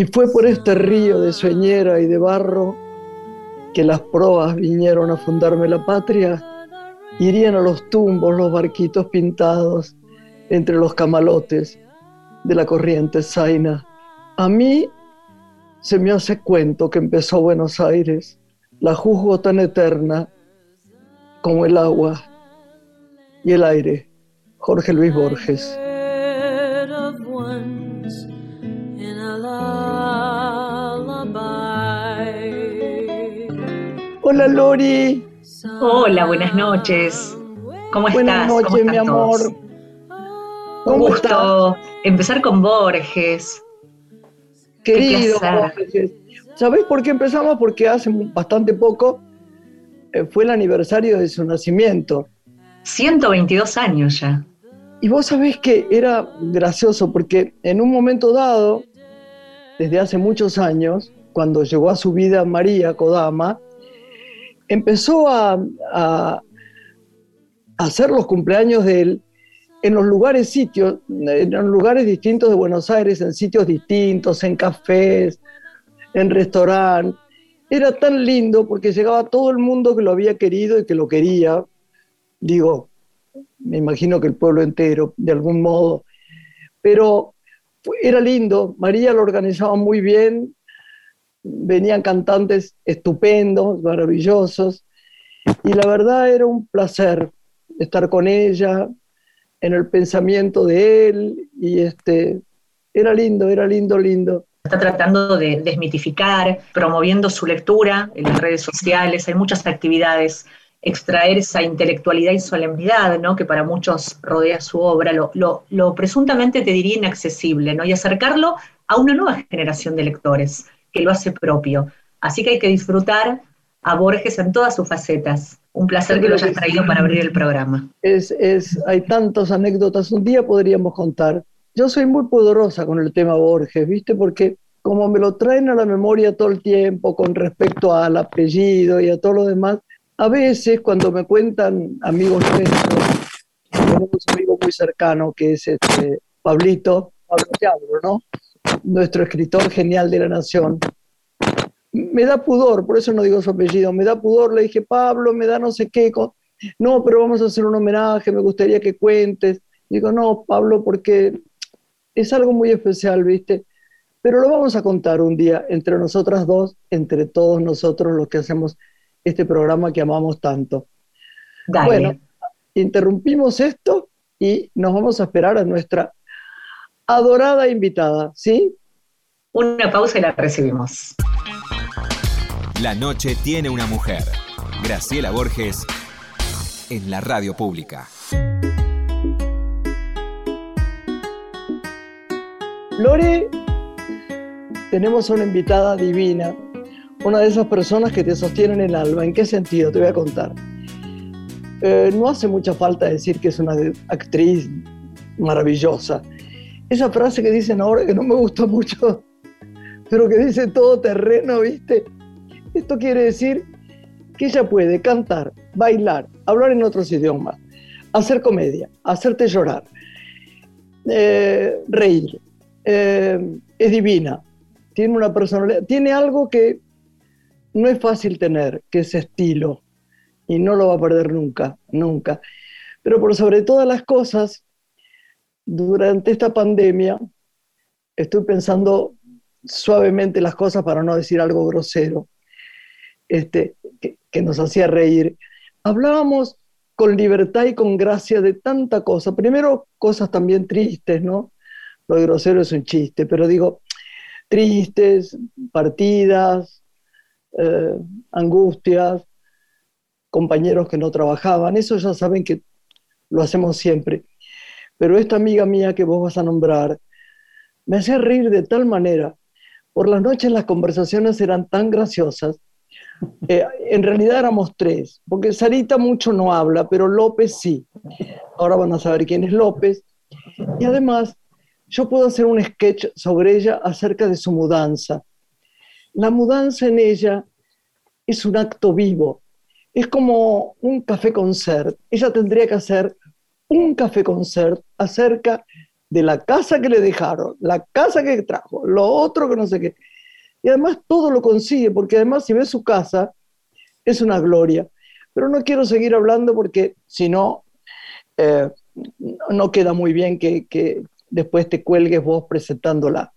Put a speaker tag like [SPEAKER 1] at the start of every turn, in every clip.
[SPEAKER 1] Y fue por este río de sueñera y de barro que las proas vinieron a fundarme la patria. Irían a los tumbos los barquitos pintados entre los camalotes de la corriente zaina. A mí se me hace cuento que empezó Buenos Aires, la juzgo tan eterna como el agua y el aire. Jorge Luis Borges. Hola Lori.
[SPEAKER 2] Hola, buenas noches. ¿Cómo estás?
[SPEAKER 1] Buenas noches, mi amor.
[SPEAKER 2] Un gusto empezar con Borges.
[SPEAKER 1] Querido Borges. ¿Sabés por qué empezamos? Porque hace bastante poco eh, fue el aniversario de su nacimiento.
[SPEAKER 2] 122 años ya.
[SPEAKER 1] Y vos sabés que era gracioso porque en un momento dado, desde hace muchos años, cuando llegó a su vida María Kodama, empezó a, hacer los cumpleaños de él en los lugares, sitios, en lugares distintos de Buenos Aires, en sitios distintos, en cafés, en restaurantes. Era tan lindo porque llegaba todo el mundo que lo había querido y que lo quería. Digo, me imagino que el pueblo entero, de algún modo. Pero era lindo, María lo organizaba muy bien, venían cantantes estupendos, maravillosos, y la verdad era un placer estar con ella, en el pensamiento de él, y este, era lindo, era lindo, lindo.
[SPEAKER 2] Está tratando de desmitificar, promoviendo su lectura en las redes sociales, hay muchas actividades extraer esa intelectualidad y solemnidad, ¿no? que para muchos rodea su obra, lo, presuntamente te diría inaccesible, ¿no? y acercarlo a una nueva generación de lectores que lo hace propio. Así que hay que disfrutar a Borges en todas sus facetas. Un placer que lo hayas traído para abrir el programa.
[SPEAKER 1] Es, es, hay tantas anécdotas, un día podríamos contar. Yo soy muy poderosa con el tema Borges, ¿viste? Porque como me lo traen a la memoria todo el tiempo con respecto al apellido y a todo lo demás, a veces cuando me cuentan amigos nuestros, tenemos un amigo muy cercano que es este Pablito, Pablo Teatro, ¿no? Nuestro escritor genial de la Nación. Me da pudor, por eso no digo su apellido, me da pudor, le dije, Pablo, me da no sé qué, no, pero vamos a hacer un homenaje, me gustaría que cuentes. Digo, no, Pablo, porque es algo muy especial, ¿viste? Pero lo vamos a contar un día entre nosotras dos, entre todos nosotros los que hacemos este programa que amamos tanto. Bueno, interrumpimos esto y nos vamos a esperar a nuestra adorada invitada, ¿sí?
[SPEAKER 2] Una pausa y la recibimos.
[SPEAKER 3] La noche tiene una mujer. Graciela Borges en la radio pública.
[SPEAKER 1] Lore, tenemos una invitada divina una de esas personas que te sostienen el alma. ¿En qué sentido? Te voy a contar. Eh, no hace mucha falta decir que es una actriz maravillosa. Esa frase que dicen ahora que no me gusta mucho, pero que dice todo terreno, ¿viste? Esto quiere decir que ella puede cantar, bailar, hablar en otros idiomas, hacer comedia, hacerte llorar, eh, reír. Eh, es divina, tiene una personalidad, tiene algo que no es fácil tener, que ese estilo, y no lo va a perder nunca, nunca. Pero por sobre todas las cosas, durante esta pandemia, estoy pensando suavemente las cosas para no decir algo grosero, este, que, nos hacía reír. Hablábamos con libertad y con gracia de tanta cosa. Primero, cosas también tristes, ¿no? Lo grosero es un chiste, pero digo, tristes, partidas, eh, angustias, compañeros que no trabajaban, eso ya saben que lo hacemos siempre. Pero esta amiga mía que vos vas a nombrar me hacía reír de tal manera. Por las noches las conversaciones eran tan graciosas. Eh, en realidad éramos tres, porque Sarita mucho no habla, pero López sí. Ahora van a saber quién es López. Y además, yo puedo hacer un sketch sobre ella acerca de su mudanza la mudanza en ella es un acto vivo, es como un café concert. Ella tendría que hacer un café concert acerca de la casa que le dejaron, la casa que trajo, lo otro que no sé qué. Y además todo lo consigue, porque además si ves su casa, es una gloria. Pero no quiero seguir hablando porque si no, eh, no queda muy bien que, que después te cuelgues vos presentándola.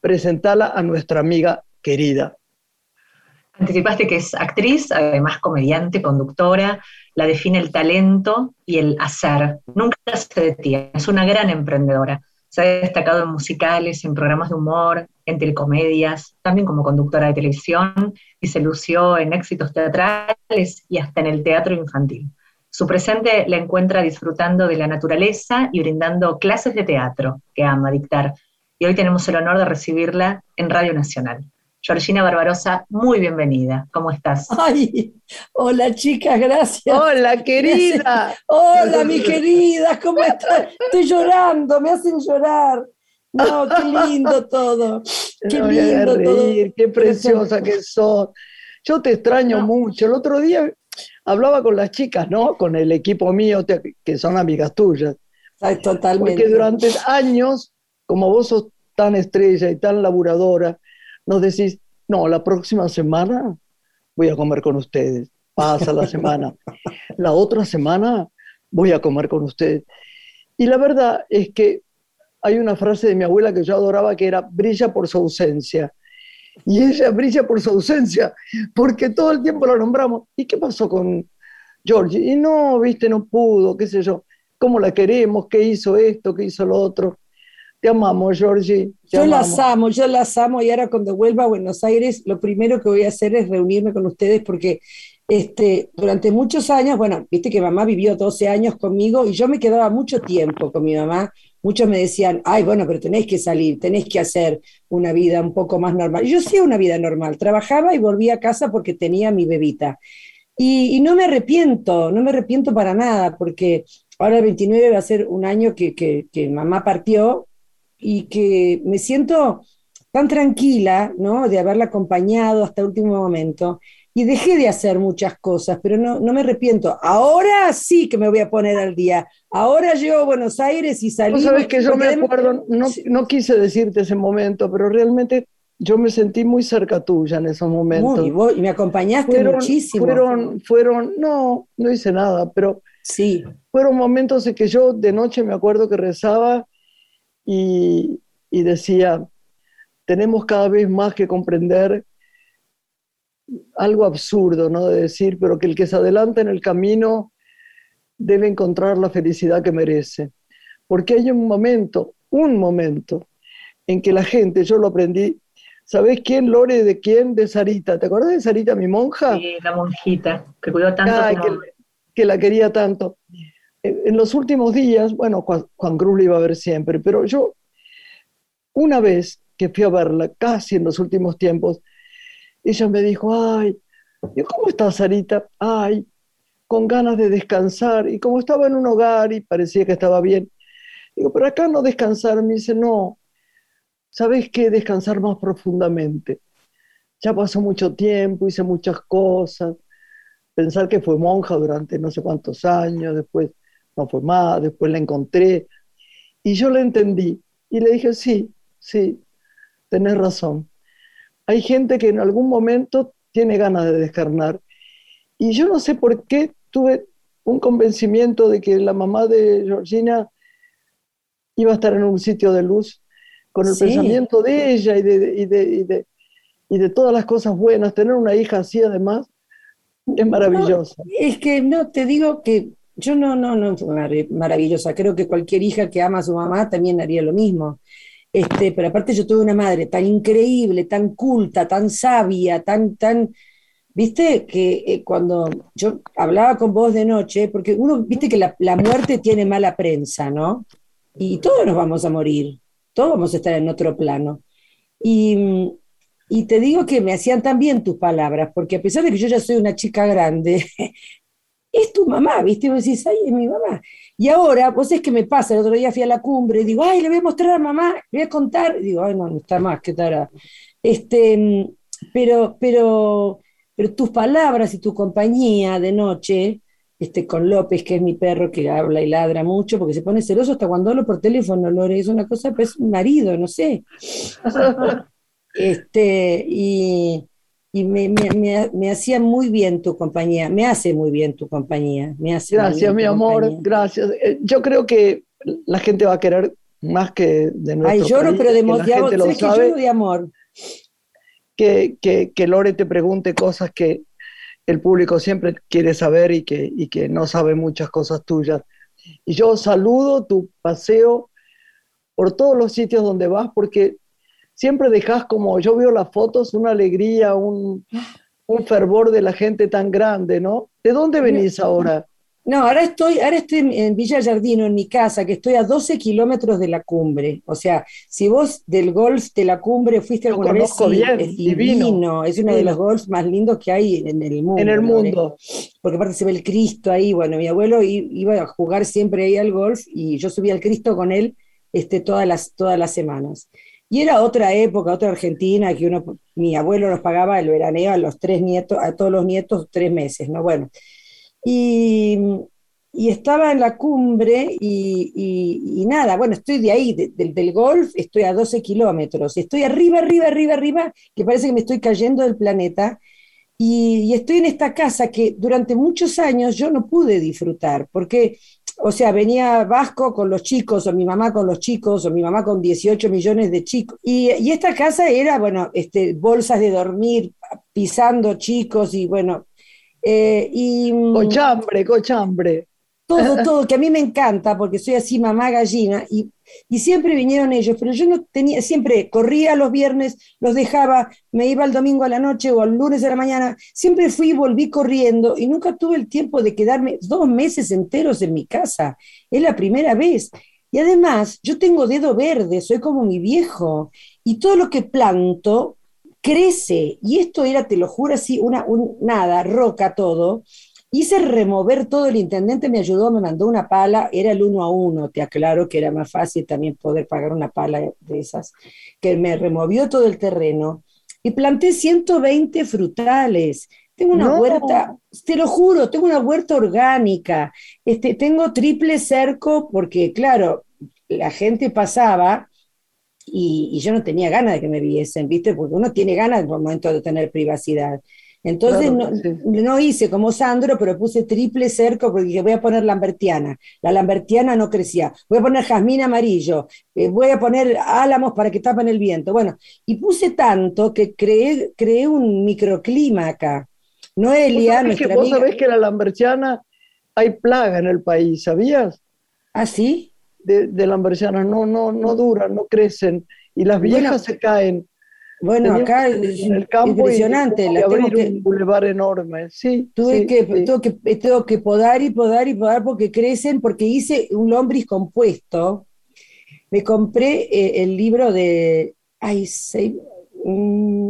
[SPEAKER 1] Presentala a nuestra amiga querida.
[SPEAKER 2] Anticipaste que es actriz, además comediante, conductora, la define el talento y el hacer. Nunca se detiene, es una gran emprendedora. Se ha destacado en musicales, en programas de humor, en telecomedias, también como conductora de televisión y se lució en éxitos teatrales y hasta en el teatro infantil. Su presente la encuentra disfrutando de la naturaleza y brindando clases de teatro que ama dictar. Y hoy tenemos el honor de recibirla en Radio Nacional. Georgina Barbarosa, muy bienvenida. ¿Cómo estás?
[SPEAKER 4] Ay, hola chicas, gracias.
[SPEAKER 1] Hola, querida.
[SPEAKER 4] Hola, mi querida, ¿cómo estás? Estoy llorando, me hacen llorar. No, qué lindo todo. Qué lindo todo.
[SPEAKER 1] Qué preciosa que sos. Yo te extraño mucho. El otro día hablaba con las chicas, ¿no? Con el equipo mío, que son amigas tuyas.
[SPEAKER 4] Ay, totalmente.
[SPEAKER 1] Porque durante años, como vos sos tan estrella y tan laburadora, nos decís, no, la próxima semana voy a comer con ustedes, pasa la semana, la otra semana voy a comer con ustedes. Y la verdad es que hay una frase de mi abuela que yo adoraba que era, brilla por su ausencia. Y ella brilla por su ausencia, porque todo el tiempo la nombramos. ¿Y qué pasó con Georgie? Y no, viste, no pudo, qué sé yo. ¿Cómo la queremos? ¿Qué hizo esto? ¿Qué hizo lo otro? Te amamos, Georgie.
[SPEAKER 4] yo las amo, yo las amo y ahora cuando vuelva a Buenos Aires, lo primero que voy a hacer es reunirme con ustedes porque este, durante muchos años, bueno, viste que mamá vivió 12 años conmigo y yo me quedaba mucho tiempo con mi mamá. Muchos me decían, ay, bueno, pero tenéis que salir, tenéis que hacer una vida un poco más normal. yo hacía una vida normal, trabajaba y volvía a casa porque tenía mi bebita. Y, no me arrepiento, no me arrepiento para nada, porque ahora el 29 va a ser un año que, que, que mamá partió y que me siento tan tranquila, ¿no? De haberla acompañado hasta el último momento. Y dejé de hacer muchas cosas, pero no, no me arrepiento. Ahora sí que me voy a poner al día. Ahora llego a Buenos Aires y salí.
[SPEAKER 1] sabes que yo me acuerdo, no, no quise decirte ese momento, pero realmente yo me sentí muy cerca tuya en esos momentos.
[SPEAKER 4] y, me acompañaste muchísimo.
[SPEAKER 1] Fueron, fueron, no, no hice nada, pero
[SPEAKER 4] sí.
[SPEAKER 1] fueron momentos en que yo de noche me acuerdo que rezaba y, decía, tenemos cada vez más que comprender algo absurdo, ¿no? De decir, pero que el que se adelanta en el camino debe encontrar la felicidad que merece. Porque hay un momento, un momento, en que la gente, yo lo aprendí, ¿sabes quién, Lore? ¿De quién? De Sarita. ¿Te acuerdas de Sarita, mi monja?
[SPEAKER 2] Sí, la monjita, que cuidó tanto.
[SPEAKER 1] que, que, la quería tanto en los últimos días, bueno, Juan, Cruz le iba a ver siempre, pero yo, una vez que fui a verla, casi en los últimos tiempos, ella me dijo, ay, ¿cómo estás, Sarita? Ay, con ganas de descansar. Y como estaba en un hogar y parecía que estaba bien, digo, pero acá no descansar. Me dice, no, ¿sabes qué? Descansar más profundamente. Ya pasó mucho tiempo, hice muchas cosas. Pensar que fue monja durante no sé cuántos años, después no fue más, después la encontré y yo la entendí y le dije, sí, sí, tenés razón. Hay gente que en algún momento tiene ganas de descarnar y yo no sé por qué tuve un convencimiento de que la mamá de Georgina iba a estar en un sitio de luz con el pensamiento de ella y de, y, de, y de todas las cosas buenas. Tener una hija así además es maravilloso.
[SPEAKER 4] es que no, te digo que yo no, no, no, maravillosa. Creo que cualquier hija que ama a su mamá también haría lo mismo. Este, pero aparte yo tuve una madre tan increíble, tan culta, tan sabia, tan, tan, viste, que eh, cuando yo hablaba con vos de noche, porque uno, viste que la, la, muerte tiene mala prensa, ¿no? Y todos nos vamos a morir, todos vamos a estar en otro plano. Y, y te digo que me hacían tan bien tus palabras, porque a pesar de que yo ya soy una chica grande, es tu mamá, ¿viste? Vos decís, ay, es mi mamá. Y ahora, vos es que me pasa, el otro día fui a la cumbre y digo, ay, le voy a mostrar a mamá, le voy a contar. Y digo, ay, no, no está más, qué tal. Este, pero, pero, pero tus palabras y tu compañía de noche este, con López, que es mi perro que habla y ladra mucho, porque se pone celoso hasta cuando hablo por teléfono, Lore, es una cosa, pues un marido, no sé. este, y, y me, me, me, hacía muy bien tu compañía, me hace muy bien tu compañía. Me hace
[SPEAKER 1] gracias, mi amor, gracias. Eh, yo creo que la gente va a querer más que de nuestro
[SPEAKER 4] Ay, lloro, pero de, de, de amor.
[SPEAKER 1] Que, que, que Lore te pregunte cosas que el público siempre quiere saber y que, y que no sabe muchas cosas tuyas. Y yo saludo tu paseo por todos los sitios donde vas porque siempre dejas como, yo veo las fotos, una alegría, un, un fervor de la gente tan grande, ¿no? ¿De dónde venís ahora?
[SPEAKER 4] No, ahora estoy, ahora estoy en Villa Jardino, en mi casa, que estoy a 12 kilómetros de la cumbre. O sea, si vos del golf de la cumbre fuiste alguna vez, es divino, es uno de los golfs más lindos que hay en el mundo.
[SPEAKER 1] En el mundo.
[SPEAKER 4] Porque aparte se ve el Cristo ahí. Bueno, mi abuelo iba a jugar siempre ahí al golf y yo subía al Cristo con él este, todas, las, todas las semanas. Y era otra época, otra Argentina, que uno, mi abuelo nos pagaba el veraneo a los tres nietos, a todos los nietos tres meses, ¿no? Bueno. Y, estaba en la cumbre y, nada, bueno, estoy de ahí, del golf, estoy a 12 kilómetros, estoy arriba, arriba, arriba, arriba, que parece que me estoy cayendo del planeta. Y, estoy en esta casa que durante muchos años yo no pude disfrutar, porque, o sea, venía Vasco con los chicos, o mi mamá con los chicos, o mi mamá con 18 millones de chicos. Y, y esta casa era, bueno, este, bolsas de dormir, pisando chicos, y bueno,
[SPEAKER 1] eh, y, mm, cochambre, cochambre.
[SPEAKER 4] Todo, todo, que a mí me encanta porque soy así mamá gallina y, y, siempre vinieron ellos, pero yo no tenía, siempre corría los viernes, los dejaba, me iba el domingo a la noche o el lunes a la mañana, siempre fui y volví corriendo y nunca tuve el tiempo de quedarme dos meses enteros en mi casa. Es la primera vez. Y además, yo tengo dedo verde, soy como mi viejo, y todo lo que planto crece, y esto era, te lo juro así, una, nada, roca todo, hice remover todo, el intendente me ayudó, me mandó una pala, era el uno a uno, te aclaro que era más fácil también poder pagar una pala de esas, que me removió todo el terreno, y planté 120 frutales, tengo una huerta, te lo juro, tengo una huerta orgánica, este, tengo triple cerco porque, claro, la gente pasaba y, yo no tenía ganas de que me viesen, ¿viste? Porque uno tiene ganas en el momento de tener privacidad. Entonces no, hice como Sandro, pero puse triple cerco porque dije, voy a poner lambertiana. La lambertiana no crecía. Voy a poner jazmín amarillo. Eh, voy a poner álamos para que tapen el viento. Bueno, y puse tanto que creé, creé un microclima acá. Noelia,
[SPEAKER 1] ¿Vos nuestra que, Vos sabés que la lambertiana hay plaga en el país, ¿sabías?
[SPEAKER 4] ¿Ah, sí?
[SPEAKER 1] de, de lambercianas no, no, no duran, no crecen y las viejas se caen.
[SPEAKER 4] Bueno, acá es en el campo impresionante.
[SPEAKER 1] La tengo que, un bulevar enorme. Sí,
[SPEAKER 4] tuve que, Tengo que, tengo que podar y podar y podar porque crecen, porque hice un lombris compuesto. Me compré eh, el libro de. Ay, sé,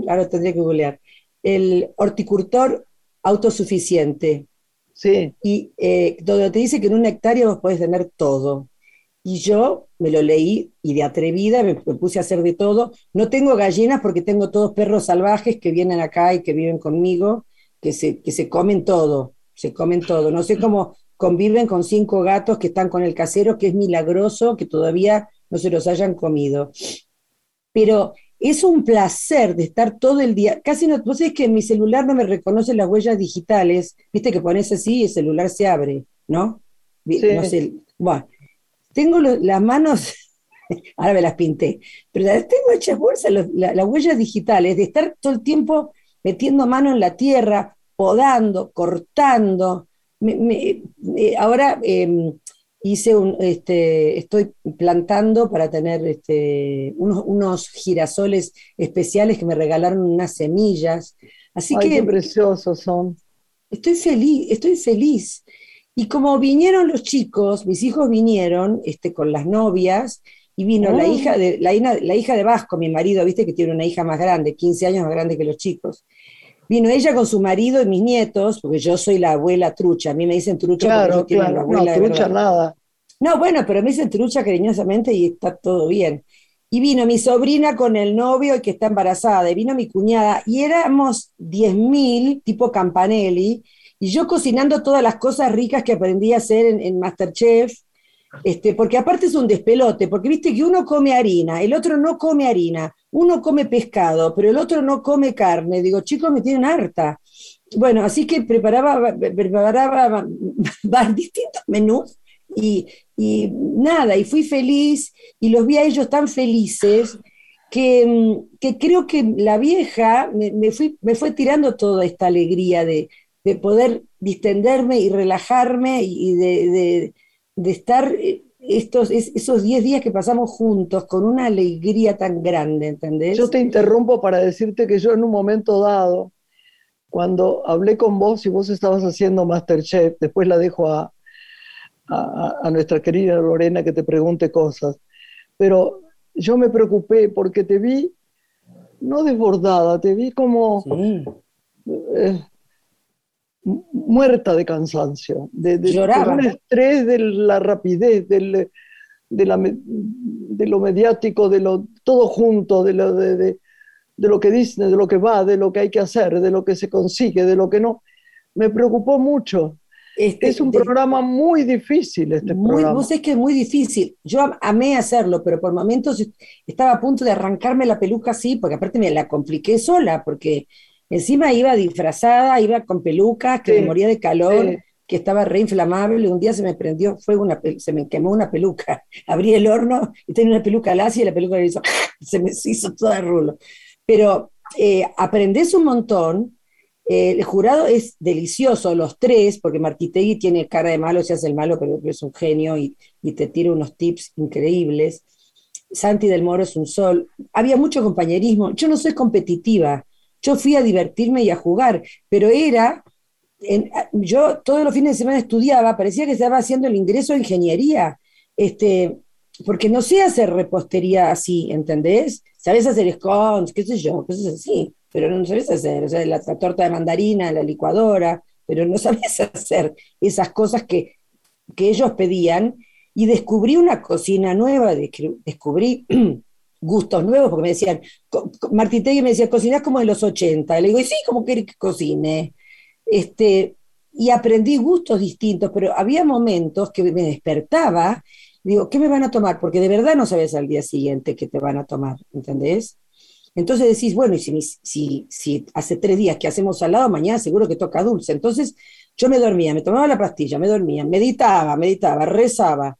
[SPEAKER 4] ahora tendría que googlear. El horticultor autosuficiente.
[SPEAKER 1] Sí.
[SPEAKER 4] Y eh, donde te dice que en una hectárea vos podés tener todo. Y yo me lo leí y de atrevida me, puse a hacer de todo. No tengo gallinas porque tengo todos perros salvajes que vienen acá y que viven conmigo, que se, que se comen todo, se comen todo. No sé cómo conviven con cinco gatos que están con el casero, que es milagroso que todavía no se los hayan comido. Pero es un placer de estar todo el día. Casi no, vos sabés que en mi celular no me reconoce las huellas digitales. Viste que pones así y el celular se abre, ¿no? No sé. Bueno, tengo las manos, ahora me las pinté, pero tengo hechas bolsas, las huellas digitales, de estar todo el tiempo metiendo mano en la tierra, podando, cortando. ahora em, hice un, este, estoy plantando para tener este, unos, unos, girasoles especiales que me regalaron unas semillas. Así que.
[SPEAKER 1] Qué preciosos son.
[SPEAKER 4] Estoy feliz, estoy feliz. Y como vinieron los chicos, mis hijos vinieron este, con las novias, y vino la, oh. hija de, la, la, hija de Vasco, mi marido, viste que tiene una hija más grande, 15 años más grande que los chicos. Vino ella con su marido y mis nietos, porque yo soy la abuela trucha, a mí me dicen trucha
[SPEAKER 1] claro, porque claro. la abuela no, trucha nada.
[SPEAKER 4] No, bueno, pero me dicen trucha cariñosamente y está todo bien. Y vino mi sobrina con el novio que está embarazada, y vino mi cuñada, y éramos 10.000, tipo Campanelli, Y yo cocinando todas las cosas ricas que aprendí a hacer en, Masterchef, este, porque aparte es un despelote, porque viste que uno come harina, el otro no come harina, uno come pescado, pero el otro no come carne. Digo, chicos, me tienen harta. Bueno, así que preparaba, preparaba distintos menús y, y, nada, y fui feliz y los vi a ellos tan felices que, que creo que la vieja me, me, me fue tirando toda esta alegría de, de poder distenderme y relajarme y de, de, de estar eh, estos, esos 10 días que pasamos juntos con una alegría tan grande, ¿entendés?
[SPEAKER 1] Yo te interrumpo para decirte que yo en un momento dado, cuando hablé con vos y vos estabas haciendo Masterchef, después la dejo a, a, a nuestra querida Lorena que te pregunte cosas, pero yo me preocupé porque te vi no desbordada, te vi como... Sí. Eh, muerta de cansancio, de, de,
[SPEAKER 4] Lloraba.
[SPEAKER 1] de un estrés de la rapidez, del, de, la, de, lo mediático, de lo todo junto, de lo, de, de, lo que dicen, de lo que va, de lo que hay que hacer, de lo que se consigue, de lo que no. Me preocupó mucho. Este, es un programa muy difícil este
[SPEAKER 4] muy,
[SPEAKER 1] programa.
[SPEAKER 4] Vos es que es muy difícil. Yo amé hacerlo, pero por momentos estaba a punto de arrancarme la peluca así, porque aparte me la compliqué sola, porque Encima iba disfrazada, iba con pelucas, que sí, me moría de calor, sí. que estaba re inflamable. Un día se me prendió fuego, una, se me quemó una peluca. Abrí el horno y tenía una peluca lacia y la peluca hizo, se me hizo toda rulo. Pero eh, aprendés un montón. Eh, el jurado es delicioso, los tres, porque Marquitegui tiene cara de malo, se hace el malo, pero es un genio y, y te tira unos tips increíbles. Santi del Moro es un sol. Había mucho compañerismo. Yo no soy competitiva yo fui a divertirme y a jugar, pero era, en, yo todos los fines de semana estudiaba, parecía que estaba haciendo el ingreso de ingeniería, este, porque no sé hacer repostería así, ¿entendés? Sabes hacer scones, qué sé yo, cosas así, pero no sabes hacer, o sea, la, torta de mandarina, la licuadora, pero no sabes hacer esas cosas que, que ellos pedían y descubrí una cocina nueva, descubrí gustos nuevos, porque me decían, Martín Tegui me decía, cocinás como de los 80. Y le digo, y sí, como querés que cocine? Este, y aprendí gustos distintos, pero había momentos que me despertaba, digo, ¿qué me van a tomar? Porque de verdad no sabes al día siguiente qué te van a tomar, ¿entendés? Entonces decís, bueno, y si, si, si hace tres días que hacemos salado, mañana seguro que toca dulce. Entonces yo me dormía, me tomaba la pastilla, me dormía, meditaba, meditaba, rezaba,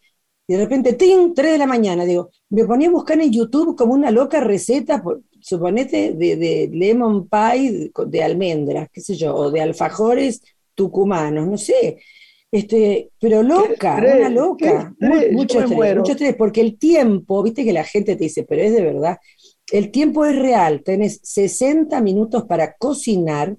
[SPEAKER 4] y de repente, ¡ting! 3 de la mañana, digo, me ponía a buscar en YouTube como una loca receta, por, suponete, de, de, lemon pie de, de, almendras, qué sé yo, o de alfajores tucumanos, no sé. Este, pero loca, una loca, muy, mucho, estrés, mucho estrés, porque el tiempo, viste que la gente te dice, pero es de verdad, el tiempo es real, tenés 60 minutos para cocinar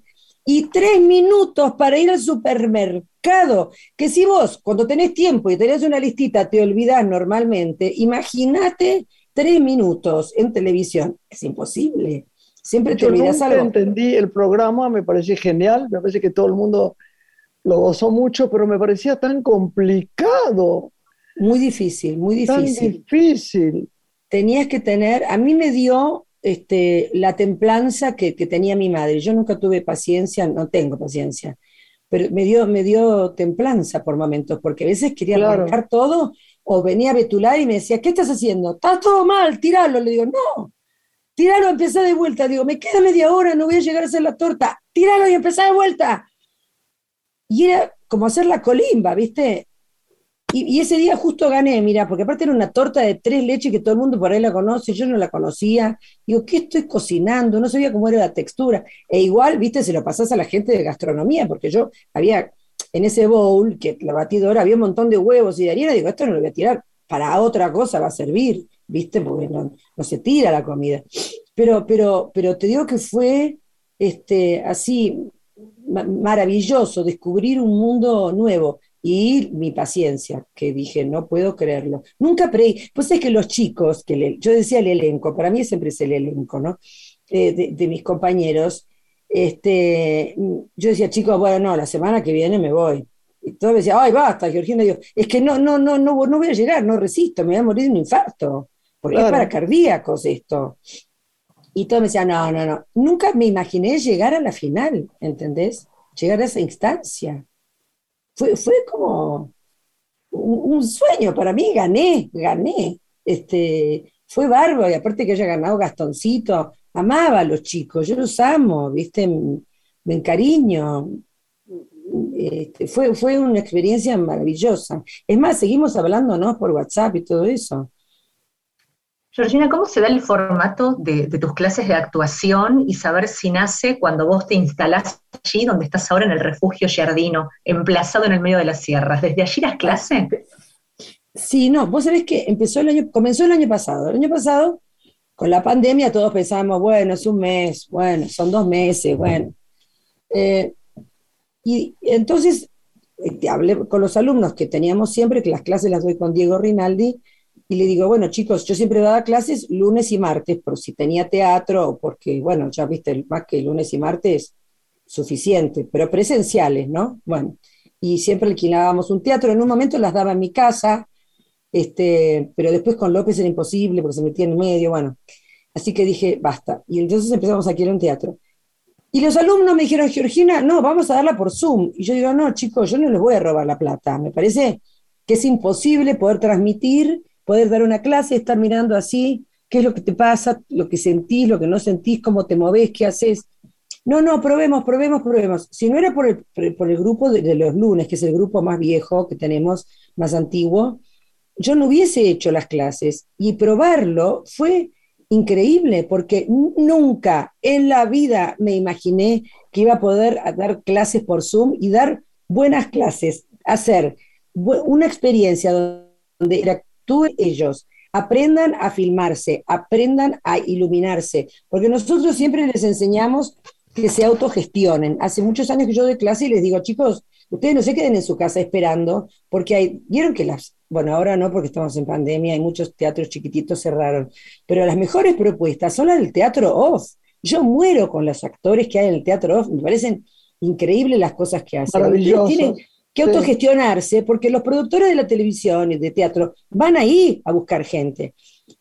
[SPEAKER 4] y 3 minutos para ir al supermercado. Que si vos, cuando tenés tiempo y tenés una listita, te olvidás normalmente, imagínate 3 minutos en televisión. Es imposible. Siempre te
[SPEAKER 1] Yo
[SPEAKER 4] olvidas
[SPEAKER 1] nunca
[SPEAKER 4] algo.
[SPEAKER 1] entendí el programa, me pareció genial, me parece que todo el mundo lo gozó mucho, pero me parecía tan complicado.
[SPEAKER 4] Muy difícil, muy difícil.
[SPEAKER 1] Tan difícil.
[SPEAKER 4] Tenías que tener, a mí me dio este, la templanza que, que, tenía mi madre. Yo nunca tuve paciencia, no tengo paciencia, pero me dio, me dio templanza por momentos, porque a veces quería claro. arrancar todo o venía a Betular y me decía, ¿qué estás haciendo? Está todo mal, tiralo. Le digo, no, tiralo, empezá de vuelta. Digo, me queda media hora, no voy a llegar a hacer la torta. Tíralo y empezá de vuelta. Y era como hacer la colimba, ¿viste? Y, ese día justo gané, mira, porque aparte era una torta de tres leches que todo el mundo por ahí la conoce, yo no la conocía. Digo, ¿qué estoy cocinando? No sabía cómo era la textura. E igual, viste, se lo pasás a la gente de gastronomía, porque yo había en ese bowl, que la batidora, había un montón de huevos y de harina. Digo, esto no lo voy a tirar, para otra cosa va a servir, viste, porque no, no se tira la comida. Pero, pero, pero te digo que fue este, así maravilloso descubrir un mundo nuevo y mi paciencia, que dije, no puedo creerlo. Nunca creí, pues es que los chicos, que le, yo decía el elenco, para mí siempre es el elenco, ¿no? Eh, de, de, mis compañeros, este, yo decía, chicos, bueno, no, la semana que viene me voy. Y todos me decían, ay, basta, Georgina, digo, es que no, no, no, no, no voy a llegar, no resisto, me voy a morir de un infarto, porque claro. es para cardíacos esto. Y todos me decían, no, no, no, nunca me imaginé llegar a la final, ¿entendés? llegar a esa instancia. Fue, fue como un, sueño para mí, gané, gané. Este, fue bárbaro, y aparte que haya ganado Gastoncito, amaba a los chicos, yo los amo, ¿viste? Me encariño. Este, fue, fue una experiencia maravillosa. Es más, seguimos hablando, ¿no? Por WhatsApp y todo eso.
[SPEAKER 2] Georgina, ¿cómo se da el formato de, tus clases de actuación y saber si nace cuando vos te instalás allí donde estás ahora en el refugio Giardino, emplazado en el medio de las sierras? ¿Desde allí las clases?
[SPEAKER 4] Sí, no, vos sabés que empezó el año, comenzó el año pasado. El año pasado, con la pandemia, todos pensábamos, bueno, es un mes, bueno, son dos meses, bueno. Eh, y entonces eh, hablé con los alumnos que teníamos siempre, que las clases las doy con Diego Rinaldi, y le digo, bueno, chicos, yo siempre daba clases lunes y martes, por si tenía teatro, porque, bueno, ya viste, más que lunes y martes, suficiente, pero presenciales, ¿no? Bueno, y siempre alquilábamos un teatro, en un momento las daba en mi casa, este, pero después con López era imposible porque se metía en medio, bueno, así que dije, basta, y entonces empezamos a alquilar un teatro. Y los alumnos me dijeron, Georgina, no, vamos a darla por Zoom. Y yo digo, no, chicos, yo no les voy a robar la plata. Me parece que es imposible poder transmitir poder dar una clase, estar mirando así, qué es lo que te pasa, lo que sentís, lo que no sentís, cómo te movés, qué haces. No, no, probemos, probemos, probemos. Si no era por el, por el grupo de, los lunes, que es el grupo más viejo que tenemos, más antiguo, yo no hubiese hecho las clases. Y probarlo fue increíble, porque nunca en la vida me imaginé que iba a poder dar clases por Zoom y dar buenas clases, hacer una experiencia donde era tú ellos aprendan a filmarse, aprendan a iluminarse, porque nosotros siempre les enseñamos que se autogestionen. Hace muchos años que yo doy clase y les digo, chicos, ustedes no se queden en su casa esperando, porque hay, vieron que las, bueno, ahora no porque estamos en pandemia, hay muchos teatros chiquititos cerraron, pero las mejores propuestas son las del teatro off. Yo muero con los actores que hay en el teatro off, me parecen increíbles las cosas que hacen.
[SPEAKER 1] Maravilloso
[SPEAKER 4] que autogestionarse, porque los productores de la televisión y de teatro van ahí a buscar gente.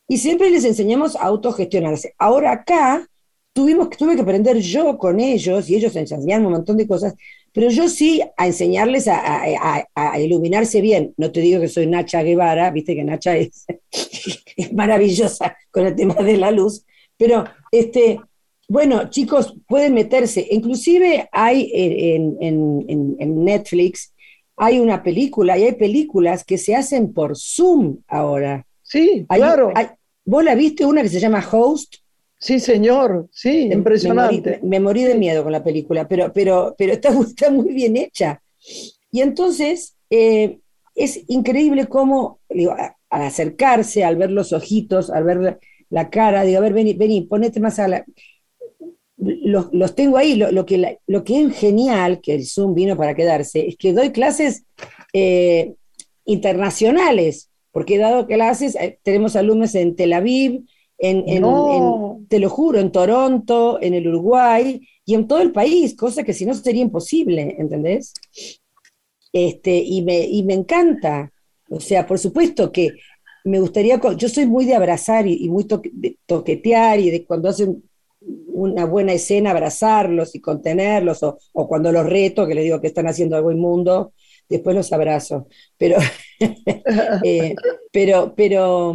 [SPEAKER 4] Y siempre les enseñamos a autogestionarse. Ahora acá tuvimos, tuve que aprender yo con ellos, y ellos enseñaron un montón de cosas, pero yo sí a enseñarles a, iluminarse bien. No te digo que soy Nacha Guevara, viste que Nacha es, es maravillosa con el tema de la luz, pero este, bueno, chicos, pueden meterse. Inclusive hay en, en, en Netflix hay una película y hay películas que se hacen por Zoom ahora.
[SPEAKER 1] Sí, claro.
[SPEAKER 4] ¿Vos la viste una que se llama Host?
[SPEAKER 1] Sí, señor, sí, impresionante.
[SPEAKER 4] Me morí, de miedo con la película, pero, pero, pero está, está muy bien hecha. Y entonces eh, es increíble cómo, al acercarse, al ver los ojitos, al ver la, cara, digo, a ver, vení, vení, ponete más a la los, tengo ahí. Lo, que lo que es genial, que el Zoom vino para quedarse, es que doy clases eh, internacionales, porque he dado clases, eh, tenemos alumnos en Tel Aviv, en, te lo juro, en Toronto, en el Uruguay y en todo el país, cosa que si no sería imposible, ¿entendés? Este, y, me, y me encanta. O sea, por supuesto que me gustaría, yo soy muy de abrazar y, muy de toquetear y de cuando hacen una buena escena, abrazarlos y contenerlos, o, cuando los reto, que les digo que están haciendo algo inmundo, después los abrazo. Pero, eh, pero, pero,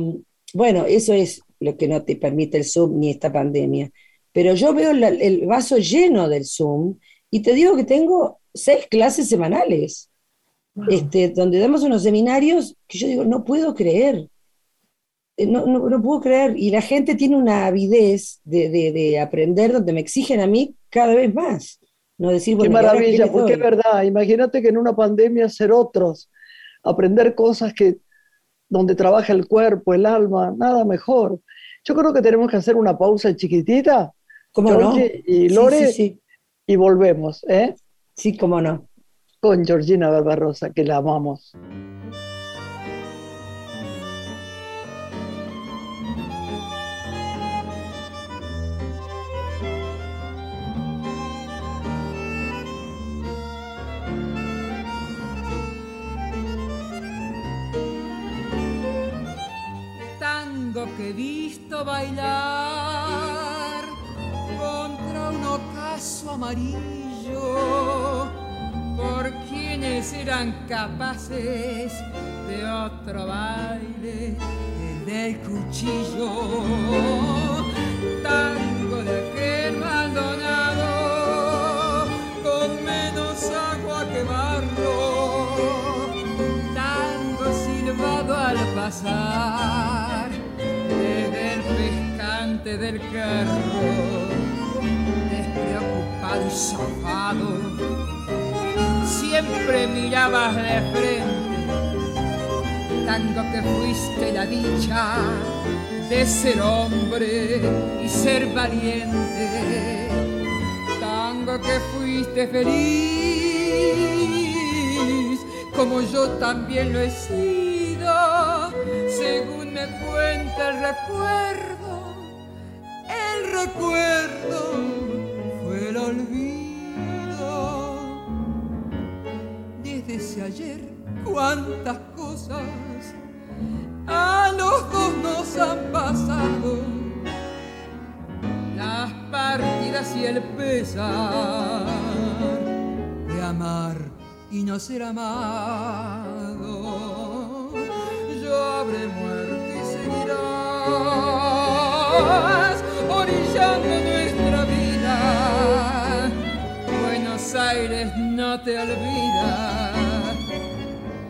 [SPEAKER 4] bueno, eso es lo que no te permite el Zoom ni esta pandemia. Pero yo veo el vaso lleno del Zoom y te digo que tengo seis clases semanales, este, donde damos unos seminarios que yo digo, no puedo creer. Eh, no, no, puedo creer. Y la gente tiene una avidez de, aprender donde me exigen a mí cada vez más. No decir,
[SPEAKER 1] qué maravilla, porque es verdad. Imagínate que en una pandemia ser otros, aprender cosas que donde trabaja el cuerpo, el alma, nada mejor. Yo creo que tenemos que hacer una pausa chiquitita.
[SPEAKER 4] ¿Cómo no?
[SPEAKER 1] Y Lore, y volvemos, ¿eh?
[SPEAKER 4] Sí, cómo no.
[SPEAKER 1] Con Georgina Barbarosa, que la amamos.
[SPEAKER 5] Bailar contra un ocaso amarillo por quienes eran capaces de otro baile, el del cuchillo, tango de aquel Maldonado, con menos agua que barro, tango silbado al pasar, del carro, despreocupado y zafado. Siempre mirabas de frente, tanto que fuiste la dicha de ser hombre y ser valiente, tango que fuiste feliz, como yo también lo he sido, según me cuenta el recuerdo, recuerdo fue el olvido. desde ayer cuántas cosas a los dos nos han pasado. Las partidas y el pesar de amar y no ser amado. Yo habré muerto y seguirás orillando nuestra vida. Buenos Aires no te olvida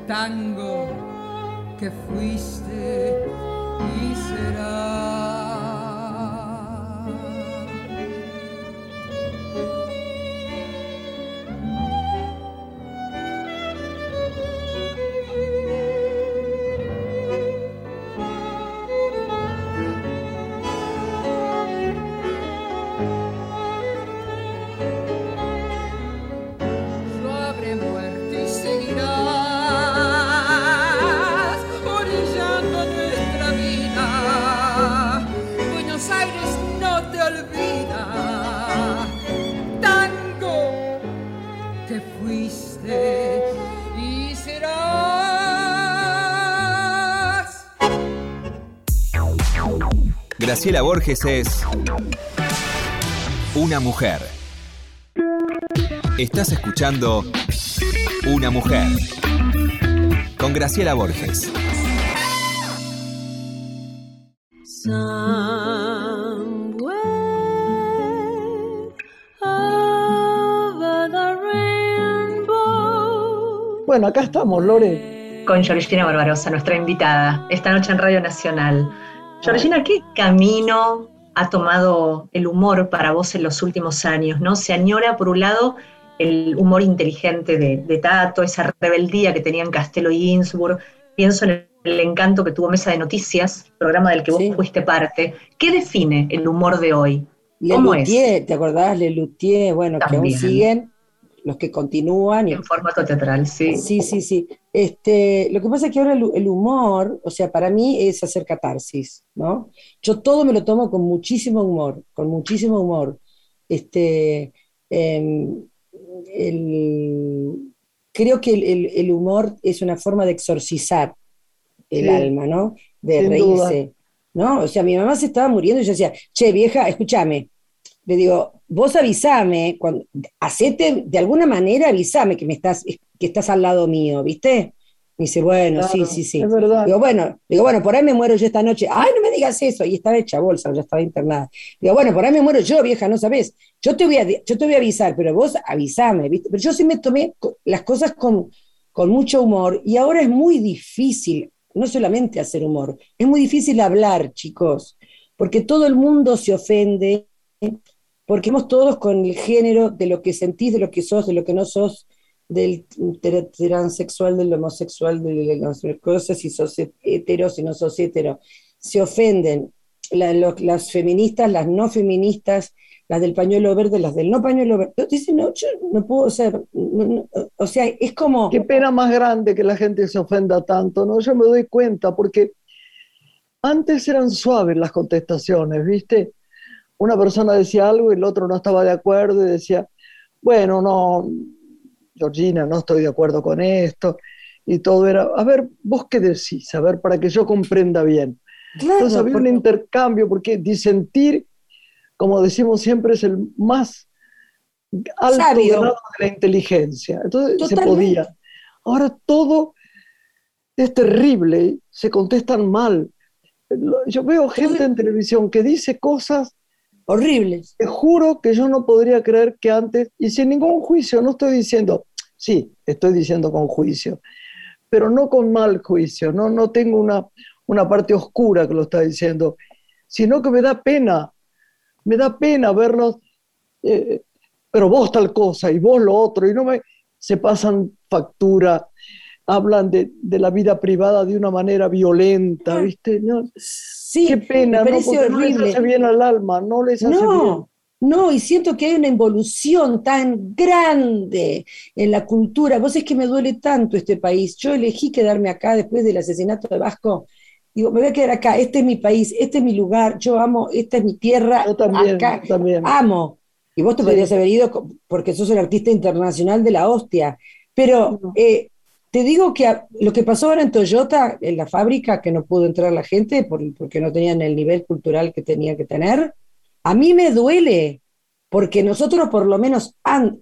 [SPEAKER 5] tango que fuiste y será.
[SPEAKER 3] Graciela Borges es una mujer. Estás escuchando Una mujer con Graciela Borges.
[SPEAKER 1] Bueno, acá estamos, Lore.
[SPEAKER 2] Con Georgina Barbarosa, nuestra invitada, esta noche en Radio Nacional. Georgina, ¿qué camino ha tomado el humor para vos en los últimos años? ¿no? Se añora, por un lado, el humor inteligente de, Tato, esa rebeldía que tenían Castelo y Innsbruck. Pienso en el, encanto que tuvo Mesa de Noticias, programa del que vos fuiste parte. ¿Qué define el humor de hoy?
[SPEAKER 4] ¿Cómo es? ¿te acordás? Lelutier, bueno, que aún siguen los que continúan.
[SPEAKER 2] En formato teatral, sí.
[SPEAKER 4] Sí, sí, sí. Este, lo que pasa es que ahora el, humor, o sea, para mí es hacer catarsis, ¿no? Yo todo me lo tomo con muchísimo humor, con muchísimo humor. Este, em, creo que el, humor es una forma de exorcizar el alma, ¿no? De reírse, ¿no? O sea, mi mamá se estaba muriendo y yo decía, che, vieja, escúchame, le digo, vos avísame, cuando, hacete, de alguna manera avísame que me estás, que estás al lado mío, ¿viste? Me dice, bueno, sí, sí, sí.
[SPEAKER 1] Es verdad.
[SPEAKER 4] Digo, bueno, digo, bueno, por ahí me muero yo esta noche. Ay, no me digas eso. Y estaba hecha bolsa, ya estaba internada. Digo, bueno, por ahí me muero yo, vieja, no sabes. Yo te voy a, yo te voy a avisar, pero vos avísame, ¿viste? Pero yo sí me tomé las cosas con, con mucho humor y ahora es muy difícil, no solamente hacer humor, es muy difícil hablar, chicos, porque todo el mundo se ofende porque hemos todos con el género de lo que sentís, de lo que sos, de lo que no sos, del transexual, del homosexual, de las cosas, si sos hetero, si no sos hetero. Se ofenden las feministas, las no feministas, las del pañuelo verde, las del no pañuelo verde. Dicen, no, yo no puedo ser, o sea, es como...
[SPEAKER 1] Qué pena más grande que la gente se ofenda tanto, ¿no? Yo me doy cuenta, porque antes eran suaves las contestaciones, ¿viste? Una persona decía algo y el otro no estaba de acuerdo y decía, bueno, no, Georgina, no estoy de acuerdo con esto. Y todo era, a ver, vos qué decís, a ver, para que yo comprenda bien. Entonces había un intercambio, porque disentir, como decimos siempre, es el más alto
[SPEAKER 4] Sabio.
[SPEAKER 1] grado de la inteligencia. Entonces se podía. Ahora todo es terrible, se contestan mal. Yo veo gente en televisión que dice cosas,
[SPEAKER 4] Horribles.
[SPEAKER 1] te juro que yo no podría creer que antes, y sin ningún juicio, no estoy diciendo, sí, estoy diciendo con juicio, pero no con mal juicio, no, no tengo una, una parte oscura que lo está diciendo, sino que me da pena, me da pena verlos, eh, pero vos tal cosa y vos lo otro, y no me, se pasan factura, hablan de, de la vida privada de una manera violenta, ¿viste? No,
[SPEAKER 4] Sí,
[SPEAKER 1] qué pena,
[SPEAKER 4] me
[SPEAKER 1] ¿no?
[SPEAKER 4] parece
[SPEAKER 1] Porque no les
[SPEAKER 4] horrible.
[SPEAKER 1] hace bien al alma, no les hace bien.
[SPEAKER 4] No, no, y siento que hay una involución tan grande en la cultura. Vos es que me duele tanto este país. Yo elegí quedarme acá después del asesinato de Vasco. Digo, me voy a quedar acá, este es mi país, este es mi lugar, yo amo, esta es mi tierra,
[SPEAKER 1] Yo también,
[SPEAKER 4] acá,
[SPEAKER 1] yo también.
[SPEAKER 4] amo. Y vos te
[SPEAKER 1] Sí.
[SPEAKER 4] podrías haber ido porque sos el artista internacional de la hostia. Pero
[SPEAKER 1] No.
[SPEAKER 4] eh, te digo que a- lo que pasó ahora en Toyota, en la fábrica, que no pudo entrar la gente por- porque no tenían el nivel cultural que tenía que tener, a mí me duele, porque nosotros por lo menos,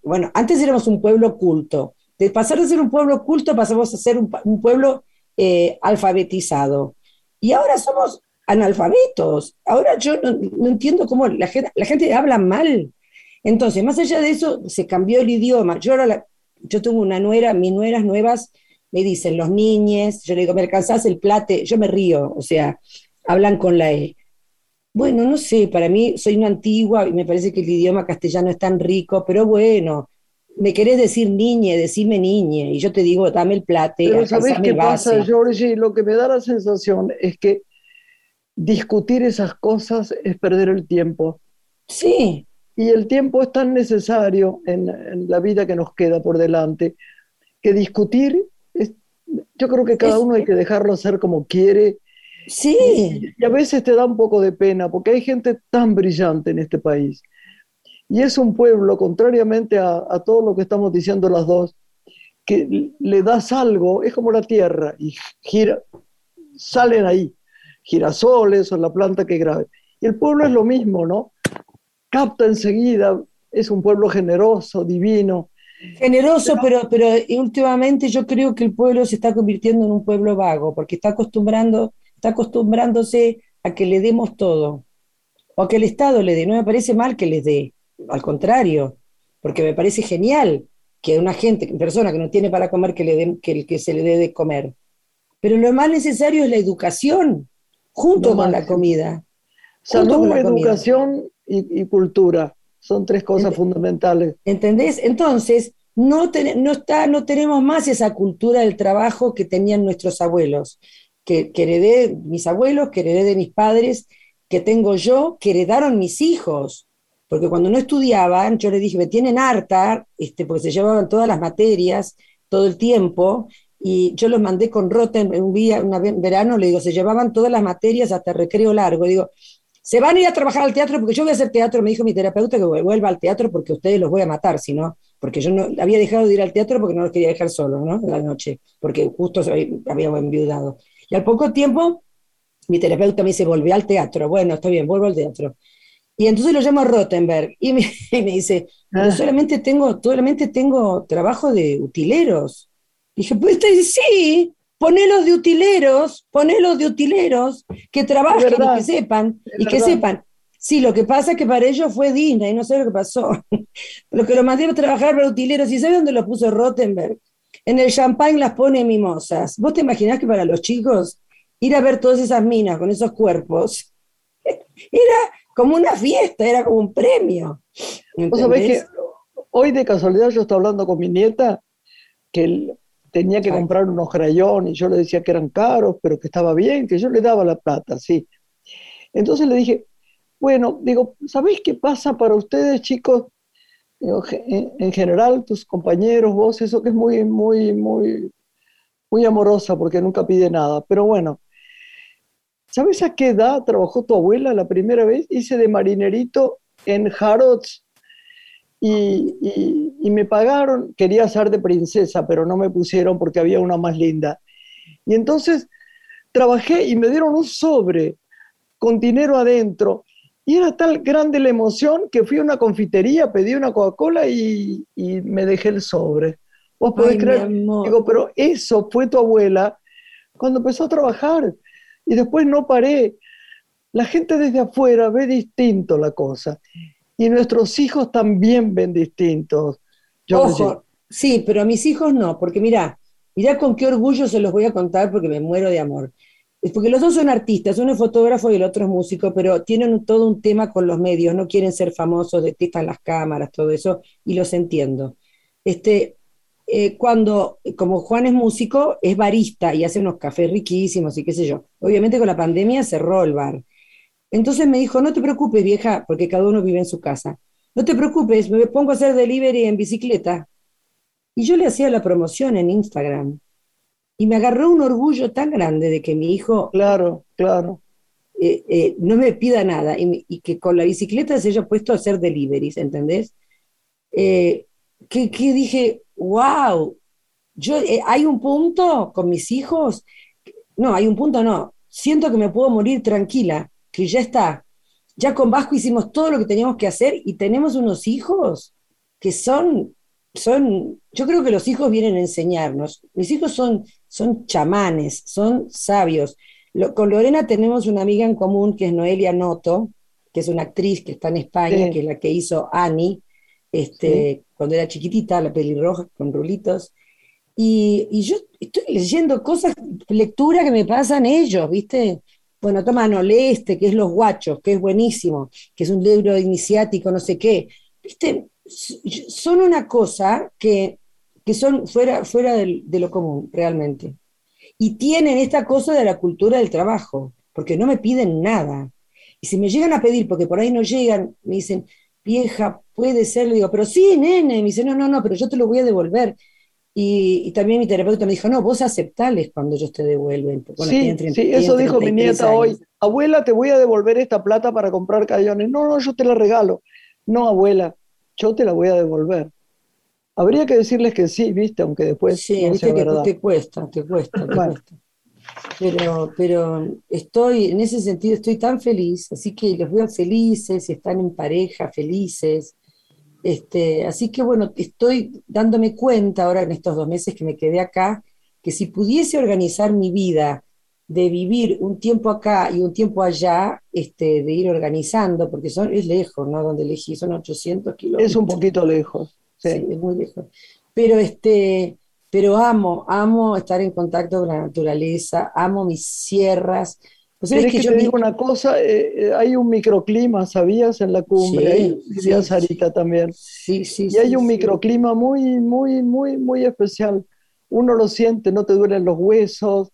[SPEAKER 4] bueno, antes éramos un pueblo culto. De pasar de ser un pueblo culto pasamos a ser un, pueblo eh, alfabetizado. Y ahora somos analfabetos. Ahora yo no, no entiendo cómo la gente, la gente habla mal. Entonces, más allá de eso, se cambió el idioma. Yo ahora, la- yo tengo una nuera, mis nueras nuevas me dicen los niñes, yo le digo, ¿me alcanzás el plate? Yo me río, o sea, hablan con la E. Bueno, no sé, para mí soy una antigua y me parece que el idioma castellano es tan rico, pero bueno, me querés decir niñe, decime niñe, y yo te digo, dame el plate,
[SPEAKER 1] Pero ¿sabés qué pasa. Georgie? Lo que me da la sensación es que discutir esas cosas es perder el tiempo.
[SPEAKER 4] Sí,
[SPEAKER 1] Y el tiempo es tan necesario en, en la vida que nos queda por delante que discutir, es- yo creo que cada uno hay que dejarlo hacer como quiere.
[SPEAKER 4] sí,
[SPEAKER 1] Y a veces te da un poco de pena porque hay gente tan brillante en este país. Y es un pueblo, contrariamente a, a todo lo que estamos diciendo las dos, que le das algo, es como la tierra, y gira, salen ahí girasoles o la planta que grabe. Y el pueblo es lo mismo, ¿no? Capta enseguida, es un pueblo generoso, divino.
[SPEAKER 4] Generoso, pero, pero últimamente yo creo que el pueblo se está convirtiendo en un pueblo vago, porque está acostumbrando, está acostumbrándose a que le demos todo, o a que el Estado le dé. No me parece mal que les dé, al contrario, porque me parece genial que una gente, persona que no tiene para comer, que le den, que, que se le dé de comer. Pero lo más necesario es la educación, junto con la comida.
[SPEAKER 1] Salud,
[SPEAKER 4] con la comida.
[SPEAKER 1] Y, y cultura son tres cosas
[SPEAKER 4] Ent-
[SPEAKER 1] fundamentales.
[SPEAKER 4] ¿Entendés? Entonces, no, ten- no, está, no tenemos más esa cultura del trabajo que tenían nuestros abuelos, que, que heredé mis abuelos, que heredé de mis padres, que tengo yo, que heredaron mis hijos. Porque cuando no estudiaban, yo les dije, me tienen harta, este, porque se llevaban todas las materias todo el tiempo, y yo los mandé con Rotten un día, un verano, le digo, se llevaban todas las materias hasta recreo largo. Digo, se van a ir a trabajar al teatro porque yo voy a hacer teatro, me dijo mi terapeuta que vuelva al teatro porque ustedes los voy a matar, si no, porque yo no había dejado de ir al teatro porque no los quería dejar solos, ¿no? En la noche, porque justo había, enviudado. Y al poco tiempo, mi terapeuta me dice, volví al teatro. Bueno, está bien, vuelvo al teatro. Y entonces lo llamo a Rottenberg y me, y me dice,
[SPEAKER 1] Ah.
[SPEAKER 4] solamente tengo, solamente tengo trabajo de utileros. Dije, pues sí, ponelos de utileros, ponelos de utileros, que trabajen y que sepan, y que sepan. Sí, lo que pasa es que para ellos fue Disney, no sé lo que pasó. Lo que lo mandé a trabajar para utileros, ¿y sabe dónde lo puso Rottenberg? En el champagne las pone mimosas. ¿Vos te imaginás que para los chicos ir a ver todas esas minas con esos cuerpos era como una fiesta, era como un premio?
[SPEAKER 1] Vos sabés que
[SPEAKER 4] ¿entendés?
[SPEAKER 1] hoy de casualidad yo estaba hablando con mi nieta que tenía que comprar unos crayones y yo le decía que eran caros, pero que estaba bien, que yo le daba la plata, sí. Entonces le dije, bueno, digo, ¿sabéis qué pasa para ustedes, chicos? Digo, en, en general, tus compañeros, vos, eso que es muy, muy, muy, muy amorosa porque nunca pide nada. Pero bueno, ¿sabes a qué edad trabajó tu abuela la primera vez? Hice de marinerito en Harrods y, y- y me pagaron, quería ser de princesa, pero no me pusieron porque había una más linda. Y entonces trabajé y me dieron un sobre con dinero adentro Y era tal grande la emoción que fui a una confitería, pedí una Coca-Cola y, y, me dejé el sobre. Vos podés creer. Digo, pero eso fue tu abuela cuando empezó a trabajar. Y después no paré. La gente desde afuera ve distinto la cosa. Y nuestros hijos también ven distintos.
[SPEAKER 4] Ojo, sí, pero a mis hijos no, porque mira, mira con qué orgullo se los voy a contar porque me muero de amor. Es porque los dos son artistas, uno es fotógrafo y el otro es músico, pero tienen todo un tema con los medios, no quieren ser famosos, detestan las cámaras, todo eso, y los entiendo. Este, eh, cuando, como Juan es músico, es barista y hace unos cafés riquísimos y qué sé yo. Obviamente con la pandemia cerró el bar. Entonces me dijo, no te preocupes, vieja, porque cada uno vive en su casa. No te preocupes, me pongo a hacer delivery en bicicleta. Y yo le hacía la promoción en Instagram. Y me agarró un orgullo tan grande de que mi hijo...
[SPEAKER 1] Claro, claro.
[SPEAKER 4] Eh, eh, no me pida nada y, que con la bicicleta se haya puesto a hacer deliveries, ¿entendés? Eh, que, que, dije, wow, yo, hay un punto con mis hijos, no, hay un punto no, siento que me puedo morir tranquila, que ya está, ya con Vasco hicimos todo lo que teníamos que hacer y tenemos unos hijos que son, son, yo creo que los hijos vienen a enseñarnos. Mis hijos son, son chamanes, son sabios. con Lorena tenemos una amiga en común que es Noelia Noto, que es una actriz que está en España, que es la que hizo Annie, este, cuando era chiquitita, la pelirroja con rulitos. Y, y, yo estoy leyendo cosas, lectura que me pasan ellos, ¿viste? Bueno, toma, no, lee este, que es Los Guachos, que es buenísimo, que es un libro iniciático, no sé qué. ¿Viste? Son una cosa que, que son fuera, fuera de lo común, realmente. Y tienen esta cosa de la cultura del trabajo, porque no me piden nada. Y si me llegan a pedir, porque por ahí no llegan, me dicen, vieja, puede ser, le digo, pero sí, nene, me dice, no, no, no, pero yo te lo voy a devolver. Y, también mi terapeuta me dijo, no, vos aceptales cuando ellos te devuelven.
[SPEAKER 1] sí, sí, eso dijo mi nieta hoy. Abuela, te voy a devolver esta plata para comprar cañones. No, no, yo te la regalo. No, abuela, yo te la voy a devolver. Habría que decirles que sí, viste, aunque después.
[SPEAKER 4] Sí, no viste que te cuesta, te cuesta, te cuesta. Pero, pero estoy, en ese sentido, estoy tan feliz, así que los veo felices, están en pareja, felices. Este, así que bueno, estoy dándome cuenta ahora en estos dos meses que me quedé acá, que si pudiese organizar mi vida de vivir un tiempo acá y un tiempo allá, este, de ir organizando, porque son, es lejos, ¿no? Donde elegí, son 800 kilómetros.
[SPEAKER 1] Es un poquito lejos.
[SPEAKER 4] Sí. es muy lejos. Pero, este, pero amo, amo estar en contacto con la naturaleza, amo mis sierras,
[SPEAKER 1] pues que, yo te digo una cosa? Eh, eh, hay un microclima, ¿sabías? En la cumbre, sí, Sarita también.
[SPEAKER 4] Sí, sí.
[SPEAKER 1] Y hay un microclima muy, muy, muy, muy especial. Uno lo siente, no te duelen los huesos,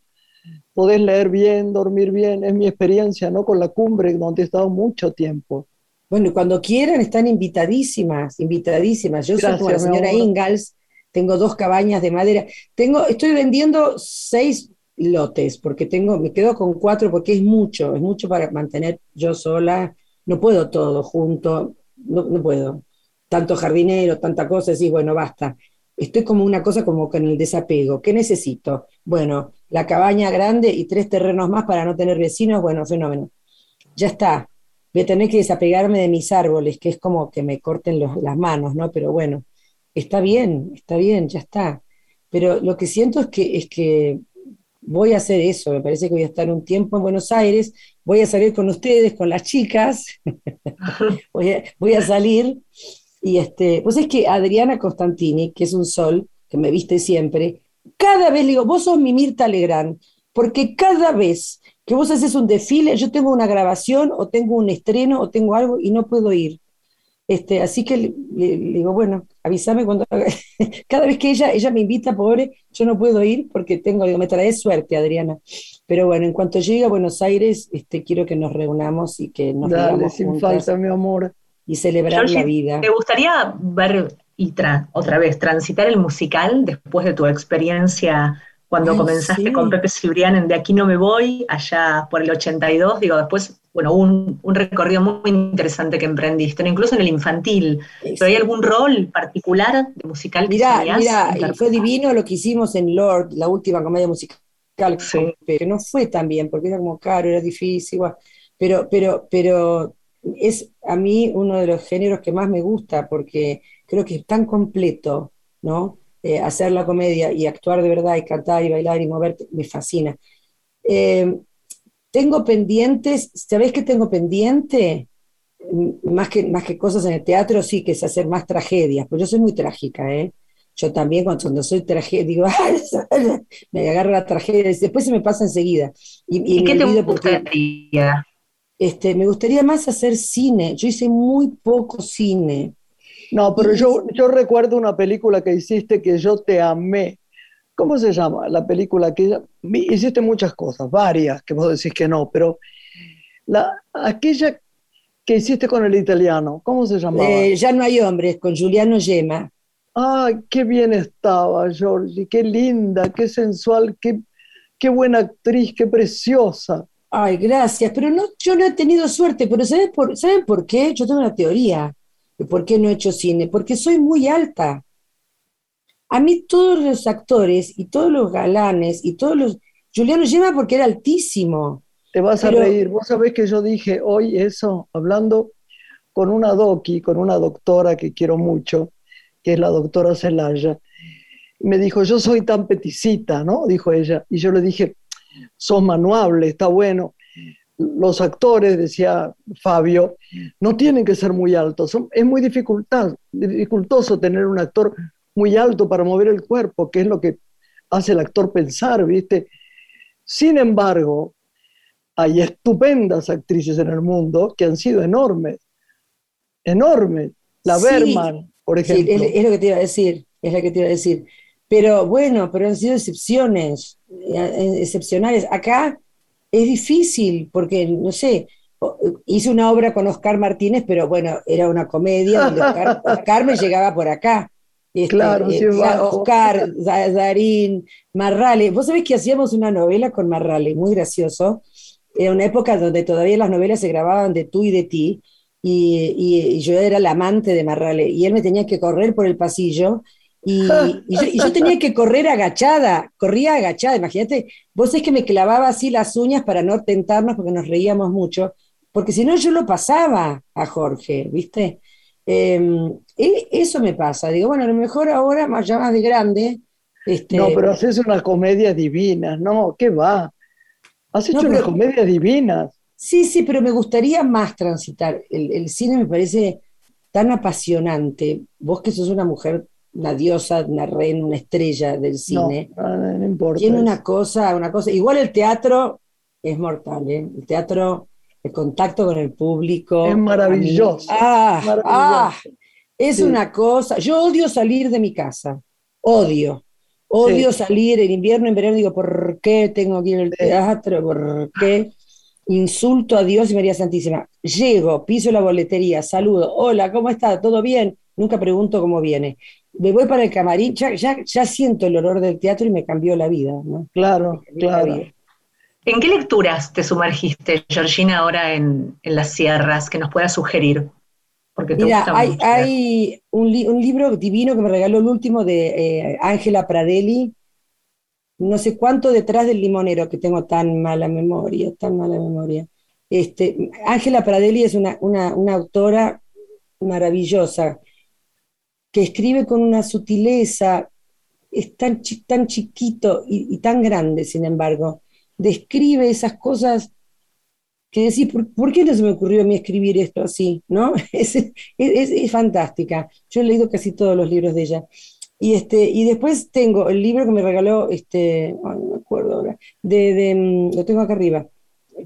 [SPEAKER 1] podés leer bien, dormir bien. Es mi experiencia, ¿no? Con la cumbre, donde he estado mucho tiempo.
[SPEAKER 4] Bueno, cuando quieran están invitadísimas, invitadísimas. Yo soy como la señora Ingalls, tengo dos cabañas de madera. Tengo, estoy vendiendo seis lotes, porque tengo, me quedo con cuatro porque es mucho, es mucho para mantener yo sola, no puedo todo junto, no, no puedo. Tanto jardinero, tanta cosa, y bueno, basta. Estoy como una cosa como con el desapego. ¿Qué necesito? Bueno, la cabaña grande y tres terrenos más para no tener vecinos, bueno, fenómeno. Ya está. Voy a tener que desapegarme de mis árboles, que es como que me corten las manos, ¿no? Pero bueno, está bien, está bien, ya está. Pero lo que siento es que, es que voy a hacer eso, me parece que voy a estar un tiempo en Buenos Aires, voy a salir con ustedes, con las chicas, voy, a, salir. Y este, pues es que Adriana Constantini, que es un sol, que me viste siempre, cada vez le digo, vos sos mi Mirta Legrand, porque cada vez que vos haces un desfile, yo tengo una grabación o tengo un estreno o tengo algo y no puedo ir. Este, así que le, digo, bueno, avísame cuando cada vez que ella, ella me invita, pobre, yo no puedo ir porque tengo, digo, me trae suerte, Adriana. Pero bueno, en cuanto llegue a Buenos Aires, este, quiero que nos reunamos y que nos
[SPEAKER 1] Dale, sin falta, mi amor.
[SPEAKER 4] Y celebrar la vida.
[SPEAKER 2] ¿Te gustaría ver y otra vez transitar el musical después de tu experiencia cuando comenzaste con Pepe Cibrián en De aquí no me voy, allá por el 82, digo, después, bueno, un, un recorrido muy interesante que emprendiste, incluso en el infantil. ¿Pero hay algún rol particular de musical
[SPEAKER 4] que Mira, mira, fue divino lo que hicimos en Lord, la última comedia musical, que no fue tan bien, porque era como caro, era difícil, igual. Pero, pero, pero es a mí uno de los géneros que más me gusta porque creo que es tan completo, ¿no? Eh, hacer la comedia y actuar de verdad y cantar y bailar y moverte, me fascina. Eh, tengo pendientes, ¿sabés qué tengo pendiente? Más que, más que cosas en el teatro, sí, que es hacer más tragedias, pues yo soy muy trágica, ¿eh? Yo también cuando, soy tragedia, digo, me agarro la tragedia, y después se me pasa enseguida.
[SPEAKER 2] ¿Y, qué te gustaría?
[SPEAKER 4] este, me gustaría más hacer cine. Yo hice muy poco cine.
[SPEAKER 1] No, pero yo, yo recuerdo una película que hiciste que yo te amé. ¿Cómo se llama? La película que hiciste muchas cosas, varias, que vos decís que no, pero la, aquella que hiciste con el italiano, ¿cómo se llamaba?
[SPEAKER 4] Eh, ya no hay hombres, con Juliano Yema.
[SPEAKER 1] Ay, qué bien estaba, Georgie, qué linda, qué sensual, qué, qué buena actriz, qué preciosa.
[SPEAKER 4] Ay, gracias, pero no, yo no he tenido suerte, pero ¿saben por, ¿saben por qué? Yo tengo una teoría de por qué no he hecho cine, porque soy muy alta. A mí todos los actores y todos los galanes y todos los... Juliano Yema porque era altísimo.
[SPEAKER 1] Te vas a reír. Vos sabés que yo dije hoy eso, hablando con una doqui, con una doctora que quiero mucho, que es la doctora Celaya. Me dijo, yo soy tan peticita, ¿no? Dijo ella. Y yo le dije, sos manuable, está bueno. Los actores, decía Fabio, no tienen que ser muy altos. Es muy dificultoso tener un actor muy alto para mover el cuerpo, que es lo que hace el actor pensar, ¿viste? Sin embargo, hay estupendas actrices en el mundo que han sido enormes, enormes. La Berman, por ejemplo.
[SPEAKER 4] Sí, es, lo que te iba a decir, es lo que te iba a decir. Pero bueno, pero han sido excepciones, eh, excepcionales. Acá es difícil porque, no sé, hice una obra con Oscar Martínez, pero bueno, era una comedia donde Oscar, me llegaba por acá.
[SPEAKER 1] Este, claro,
[SPEAKER 4] sí, eh, Oscar, Darín, Marrale. Vos sabés que hacíamos una novela con Marrale, muy gracioso. Era una época donde todavía las novelas se grababan de tú y de ti, y, yo era la amante de Marrale, y él me tenía que correr por el pasillo, y, yo, tenía que correr agachada, corría agachada, imagínate, vos es que me clavaba así las uñas para no tentarnos porque nos reíamos mucho, porque si no yo lo pasaba a Jorge, ¿viste? Em, eso me pasa, digo, bueno, a lo mejor ahora, más ya más de grande... Este,
[SPEAKER 1] no, pero haces una comedia divina, no, ¿qué va? Has hecho unas comedias divinas.
[SPEAKER 4] Sí, sí, pero me gustaría más transitar. El, cine me parece tan apasionante. Vos que sos una mujer, una diosa, una reina, una estrella del cine.
[SPEAKER 1] No, no importa.
[SPEAKER 4] Tiene una cosa, una cosa. Igual el teatro es mortal, ¿eh? El teatro, el contacto con el público.
[SPEAKER 1] Es maravilloso.
[SPEAKER 4] Ah, ah, es una cosa. Yo odio salir de mi casa. Odio. Odio salir en invierno, en verano, digo, ¿por qué tengo que ir al teatro? ¿Por qué? insulto a Dios y María Santísima. Llego, piso la boletería, saludo, hola, ¿cómo está? ¿Todo bien? Nunca pregunto cómo viene. Me voy para el camarín, ya, ya, siento el olor del teatro y me cambió la vida. ¿no?
[SPEAKER 1] Claro, claro.
[SPEAKER 2] ¿En qué lecturas te sumergiste, Georgina, ahora en, las sierras que nos puedas sugerir?
[SPEAKER 4] Porque Mira, hay, hay un, libro divino que me regaló el último de eh, Ángela Pradelli, no sé cuánto detrás del limonero, que tengo tan mala memoria, tan mala memoria. Este, Ángela Pradelli es una, autora maravillosa, que escribe con una sutileza, es tan, tan chiquito y, tan grande, sin embargo. Describe esas cosas que decís, ¿por, qué no se me ocurrió a mí escribir esto así? ¿No? es, es fantástica. Yo he leído casi todos los libros de ella. Y, este, y después tengo el libro que me regaló, este, no me acuerdo ahora, de, mm, lo tengo acá arriba,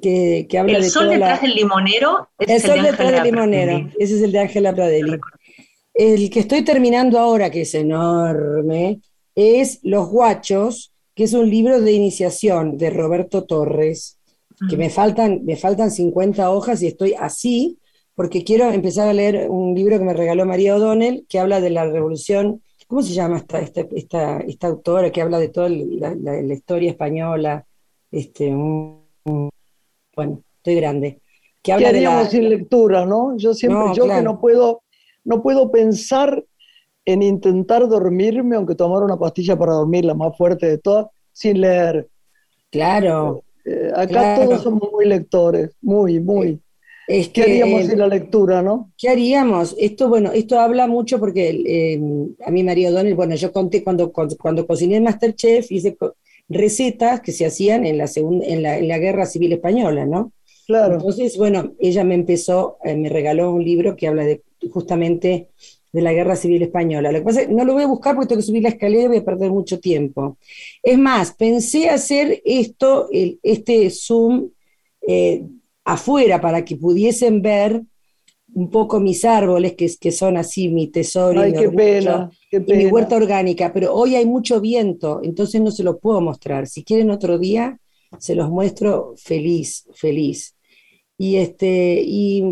[SPEAKER 4] que, que habla
[SPEAKER 2] el
[SPEAKER 4] de
[SPEAKER 2] sol detrás del limonero.
[SPEAKER 4] el sol detrás del limonero, ese es el de Ángela Pradelli. El que estoy terminando ahora, que es enorme, es Los Guachos, que es un libro de iniciación de Roberto Torres, que me faltan, me faltan 50 hojas y estoy así, porque quiero empezar a leer un libro que me regaló María O'Donnell, que habla de la revolución ¿Cómo se llama esta, esta, esta, autora que habla de toda la, historia española? Este, bueno, estoy grande.
[SPEAKER 1] Que habla ¿Qué haríamos sin lectura, no? Yo siempre, yo que no puedo, no puedo pensar en intentar dormirme, aunque tomar una pastilla para dormir, la más fuerte de todas, sin leer.
[SPEAKER 4] Claro.
[SPEAKER 1] Eh, acá todos somos muy lectores, muy, muy. Es ¿Qué haríamos sin la lectura, no?
[SPEAKER 4] ¿Qué haríamos? Esto, bueno, esto habla mucho porque eh, a mi María O'Donnell, bueno, yo conté cuando, cuando, cuando cociné en Masterchef, hice recetas que se hacían en la, segunda, en la, en la Guerra Civil Española, ¿no?
[SPEAKER 1] Claro.
[SPEAKER 4] Entonces, bueno, ella me empezó, eh, me regaló un libro que habla de justamente de la Guerra Civil Española. Lo que pasa es que no lo voy a buscar porque tengo que subir la escalera y voy a perder mucho tiempo. Es más, pensé hacer esto, el, este Zoom eh, afuera para que pudiesen ver un poco mis árboles, que, que son así mi tesoro
[SPEAKER 1] y, mi qué pena, qué
[SPEAKER 4] y mi huerta orgánica, pero hoy hay mucho viento, entonces no se lo puedo mostrar. Si quieren otro día, se los muestro feliz, feliz. Y, este, y,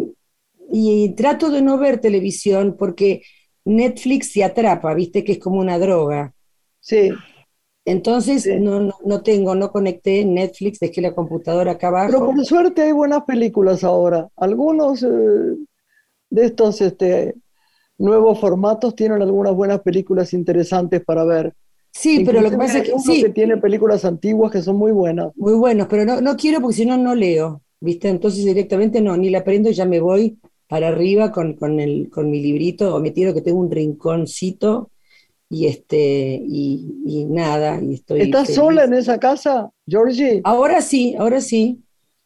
[SPEAKER 4] y trato de no ver televisión porque Netflix se atrapa, viste que es como una droga.
[SPEAKER 1] Sí.
[SPEAKER 4] Entonces No, no, tengo, no conecté Netflix, dejé la computadora acá abajo.
[SPEAKER 1] Pero por suerte hay buenas películas ahora. Algunos eh, de estos este, nuevos formatos tienen algunas buenas películas interesantes para ver.
[SPEAKER 4] Sí, pero lo que pasa es que, sí,
[SPEAKER 1] que tiene películas antiguas que son muy buenas.
[SPEAKER 4] Muy buenos, pero no, no quiero porque si no, no leo, ¿viste? Entonces directamente no, ni la prendo y ya me voy para arriba con, con, el, con mi librito o me tiro que tengo un rinconcito y este y, nada y estoy
[SPEAKER 1] ¿Estás sola en esa casa, Georgie?
[SPEAKER 4] Ahora sí, ahora sí.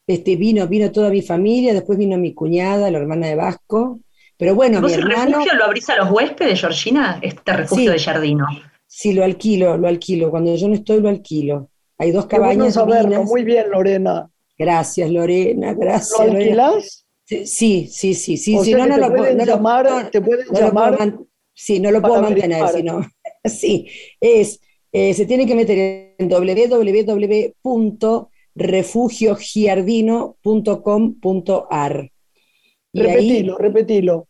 [SPEAKER 4] Este vino vino toda mi familia, después vino mi cuñada, la hermana de Vasco. Pero bueno, mi hermano.
[SPEAKER 2] ¿El refugio lo abrís a los huéspedes, Georgina? Este refugio de Jardino.
[SPEAKER 4] Sí, lo alquilo, lo alquilo. Cuando yo no estoy, lo alquilo. Hay dos cabañas.
[SPEAKER 1] Bueno Muy bien, Lorena.
[SPEAKER 4] Gracias, Lorena. Gracias.
[SPEAKER 1] ¿Lo alquilás?
[SPEAKER 4] Sí, sí, sí, sí.
[SPEAKER 1] si no, no lo puedo llamar, te pueden llamar.
[SPEAKER 4] sí, no lo puedo mantener, sino, sí, es, eh, se tiene que meter en www.refugiogiardino.com.ar.
[SPEAKER 1] Repetilo, repetilo.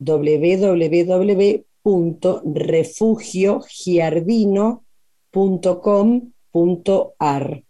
[SPEAKER 4] www.refugiogiardino.com.ar.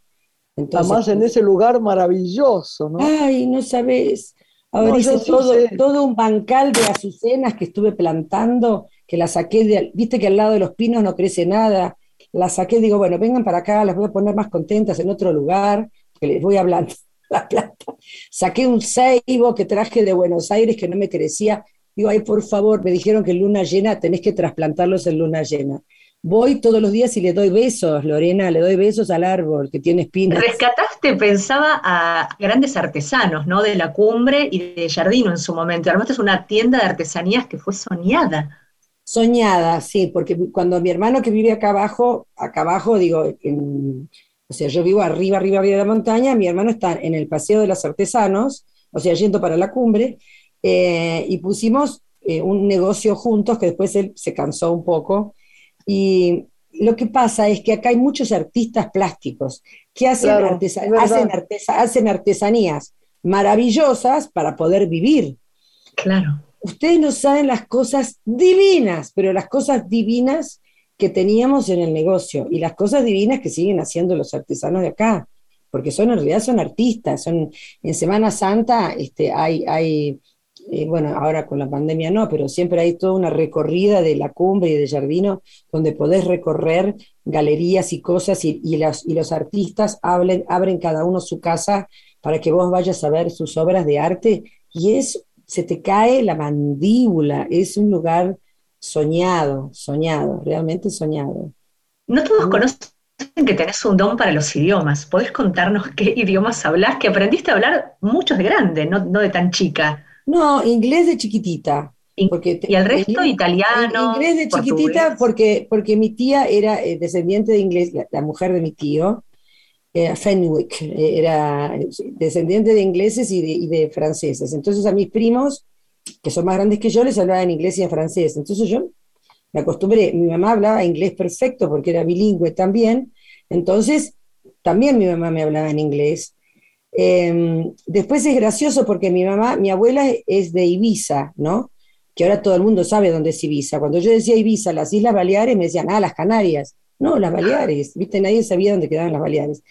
[SPEAKER 1] Además, en ese lugar maravilloso, ¿no?
[SPEAKER 4] Ay, no sabes. Ahora hice todo, todo un bancal de azucenas que estuve plantando, que las saqué, de, viste que al lado de los pinos no crece nada. Las saqué, digo, bueno, vengan para acá, las voy a poner más contentas en otro lugar, que les voy hablando la planta. Saqué un ceibo que traje de Buenos Aires que no me crecía. Digo, ay, por favor, me dijeron que en luna llena tenés que trasplantarlos en luna llena. Voy todos los días y le doy besos, Lorena, le doy besos al árbol que tiene espinas.
[SPEAKER 2] Rescataste, pensaba, a grandes artesanos, ¿no? De la cumbre y de Jardino en su momento. Armaste una tienda de artesanías que fue soñada.
[SPEAKER 4] Soñada, sí, porque cuando mi hermano que vive acá abajo, acá abajo, digo, o sea, yo vivo arriba, arriba, arriba de la montaña, mi hermano está en el Paseo de los Artesanos, o sea, yendo para la cumbre, eh, y pusimos eh, un negocio juntos que después él se cansó un poco y lo que pasa es que acá hay muchos artistas plásticos que hacen, hacen, artesanías maravillosas para poder vivir.
[SPEAKER 2] Claro.
[SPEAKER 4] Ustedes no saben las cosas divinas, pero las cosas divinas que teníamos en el negocio y las cosas divinas que siguen haciendo los artesanos de acá, porque son en realidad son artistas, son en Semana Santa este, hay, hay eh, bueno, ahora con la pandemia no, pero siempre hay toda una recorrida de la cumbre y de Jardino donde podés recorrer galerías y cosas y, y, y los artistas hablen, abren cada uno su casa para que vos vayas a ver sus obras de arte y es, se te cae la mandíbula, es un lugar soñado, soñado, realmente soñado.
[SPEAKER 2] No todos conocen que tenés un don para los idiomas. ¿Podés contarnos qué idiomas hablas? Que aprendiste a hablar muchos de grande, no, no de tan chica.
[SPEAKER 4] No, inglés de chiquitita.
[SPEAKER 2] Porque ¿Y el resto italiano?
[SPEAKER 4] Inglés de chiquitita porque, porque mi tía era eh, descendiente de inglés, la, mujer de mi tío, eh, Fenwick, eh, era descendiente de ingleses y de, franceses. Entonces a mis primos, que son más grandes que yo, les hablaba en inglés y en francés. Entonces yo me acostumbré, mi mamá hablaba inglés perfecto porque era bilingüe también, entonces también mi mamá me hablaba en inglés. Em, después es gracioso porque mi mamá, mi abuela es de Ibiza, ¿no? Que ahora todo el mundo sabe dónde es Ibiza. Cuando yo decía Ibiza, las Islas Baleares, me decían, ah, las Canarias. No, las Baleares, ¿viste? Nadie sabía dónde quedaban las Baleares.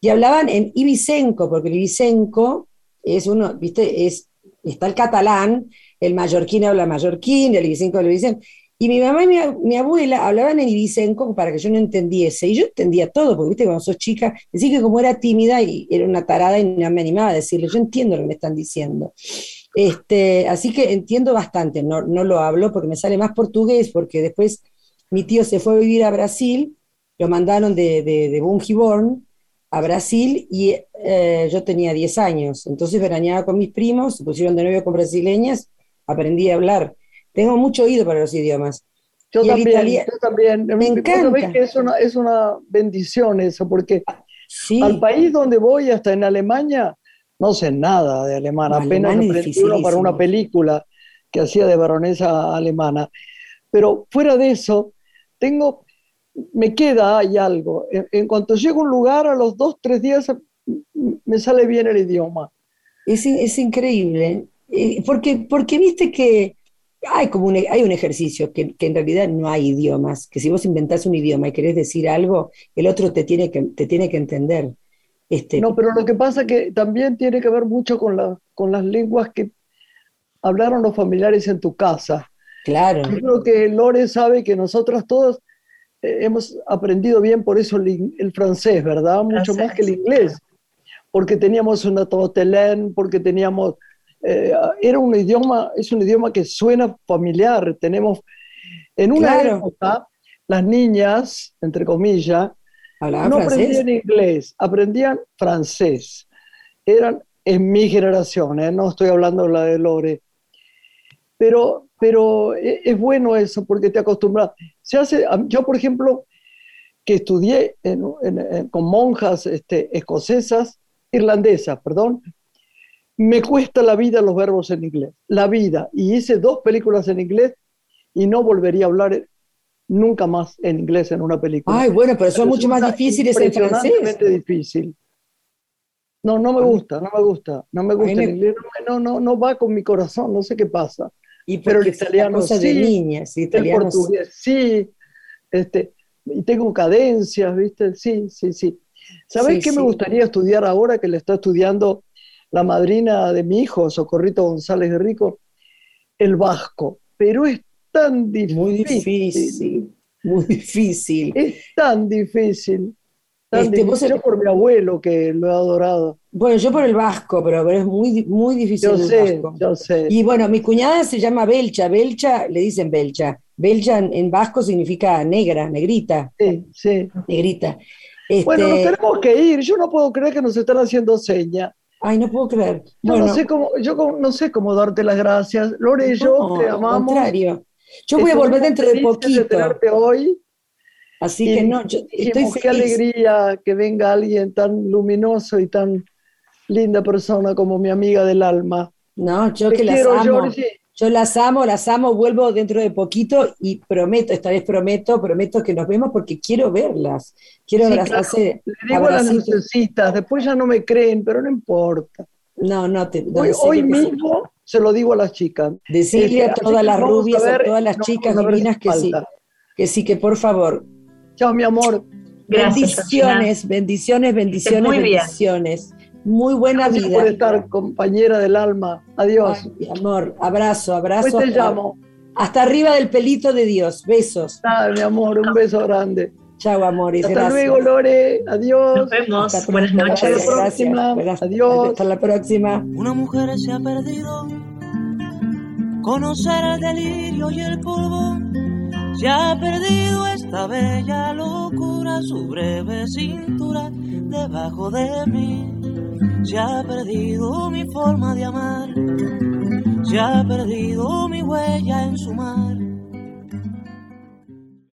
[SPEAKER 4] Y hablaban en ibicenco, porque el ibicenco es uno, ¿viste? Es, está el catalán, el mallorquín habla mallorquín, el ibicenco el ibicenco. Y mi mamá y mi, abuela hablaban en ibicenco para que yo no entendiese. Y yo entendía todo, porque viste, cuando sos chica, decía que como era tímida y era una tarada y no me animaba a decirle, yo entiendo lo que me están diciendo. Este, así que entiendo bastante, no, no lo hablo porque me sale más portugués, porque después mi tío se fue a vivir a Brasil, lo mandaron de, de, de Bungiborn a Brasil y eh, yo tenía 10 años. Entonces veraneaba con mis primos, se pusieron de novio con brasileñas, aprendí a hablar tengo mucho oído para los idiomas.
[SPEAKER 1] Yo también, yo también. Me encanta. Que es, una, es una bendición eso, porque al país donde voy, hasta en Alemania, no sé nada de alemán, apenas aprendí uno para una película que hacía de baronesa alemana. Pero fuera de eso, tengo, me queda hay algo. En, cuanto llego a un lugar, a los dos, tres días me sale bien el idioma.
[SPEAKER 4] Es, es increíble, eh, porque, porque viste que hay como un, hay un ejercicio que, en realidad no hay idiomas, que si vos inventás un idioma y querés decir algo, el otro te tiene que, te tiene que entender. Este,
[SPEAKER 1] no, pero lo que pasa que también tiene que ver mucho con, la, con las lenguas que hablaron los familiares en tu casa.
[SPEAKER 4] Claro.
[SPEAKER 1] Yo creo que Lore sabe que nosotras todos eh, hemos aprendido bien por eso el, francés, ¿verdad? Mucho más que el inglés. Porque teníamos una totelén, porque teníamos eh, era un idioma, es un idioma que suena familiar. Tenemos, en una época, las niñas, entre comillas, no aprendían inglés, aprendían francés. Eran en mi generación, ¿eh? no estoy hablando de la de Lore. Pero, pero e, es bueno eso porque te acostumbras. Se hace, yo, por ejemplo, que estudié con monjas este, escocesas, irlandesas, perdón, me cuesta la vida los verbos en inglés, la vida. Y hice dos películas en inglés y no volvería a hablar nunca más en inglés en una película.
[SPEAKER 4] Ay, bueno, pero son mucho más difíciles en francés.
[SPEAKER 1] difícil. No, no me gusta, no me gusta, no me gusta el inglés, no, no, no va con mi corazón, no sé qué pasa.
[SPEAKER 4] Y pero el italiano sí, de niñas,
[SPEAKER 1] el portugués sí, este, y tengo cadencias, ¿viste? Sí, sí, sí. ¿Sabés qué me gustaría estudiar ahora que le está estudiando la madrina de mi hijo, Socorrito González de Rico, el vasco. Pero es tan difícil.
[SPEAKER 4] Muy difícil. Muy difícil.
[SPEAKER 1] Es tan difícil. Tan este, Yo por mi abuelo que lo he adorado.
[SPEAKER 4] Bueno, yo por el vasco, pero, es muy, muy difícil.
[SPEAKER 1] Yo sé, yo sé.
[SPEAKER 4] Y bueno, mi cuñada se llama Belcha. Belcha, le dicen Belcha. Belcha en, vasco significa negra, negrita.
[SPEAKER 1] Sí, sí.
[SPEAKER 4] Negrita.
[SPEAKER 1] Bueno, nos este, tenemos que ir. Yo no puedo creer que nos están haciendo señas.
[SPEAKER 4] Ay, no puedo creer.
[SPEAKER 1] Yo, no, sé cómo, yo no sé cómo darte las gracias. Lore y yo te amamos. Al
[SPEAKER 4] contrario. Yo voy a volver dentro de poquito.
[SPEAKER 1] De hoy.
[SPEAKER 4] Así que no, yo estoy feliz.
[SPEAKER 1] Qué alegría que venga alguien tan luminoso y tan linda persona como mi amiga del alma.
[SPEAKER 4] No, yo que las amo. Yo las amo, las amo, vuelvo dentro de poquito y prometo, esta vez prometo, prometo que nos vemos porque quiero verlas. Quiero sí,
[SPEAKER 1] abrazarse. Le digo a las necesitas, después ya no me creen, pero no importa.
[SPEAKER 4] No, no te.
[SPEAKER 1] hoy, mismo se lo digo a las chicas.
[SPEAKER 4] Decirle a este, todas las rubias, a, todas las chicas divinas que sí. Que sí, que por favor.
[SPEAKER 1] Chao, mi amor.
[SPEAKER 4] bendiciones, bendiciones, bendiciones, bendiciones. Muy buena
[SPEAKER 1] Gracias
[SPEAKER 4] vida.
[SPEAKER 1] por estar, compañera del alma. Adiós.
[SPEAKER 4] mi amor, abrazo, abrazo.
[SPEAKER 1] te llamo.
[SPEAKER 4] Hasta arriba del pelito de Dios. Besos.
[SPEAKER 1] Ah, mi amor, un beso grande.
[SPEAKER 4] Chao, amores.
[SPEAKER 1] Hasta luego, Lore. Adiós.
[SPEAKER 2] Nos vemos. Buenas noches. Hasta
[SPEAKER 1] la próxima. Adiós.
[SPEAKER 4] Hasta la próxima.
[SPEAKER 6] Una mujer se ha perdido. Conocer el delirio y el polvo. Se ha perdido esta bella locura, su breve cintura debajo de mí. Se ha perdido mi forma de amar, se ha perdido mi huella en su mar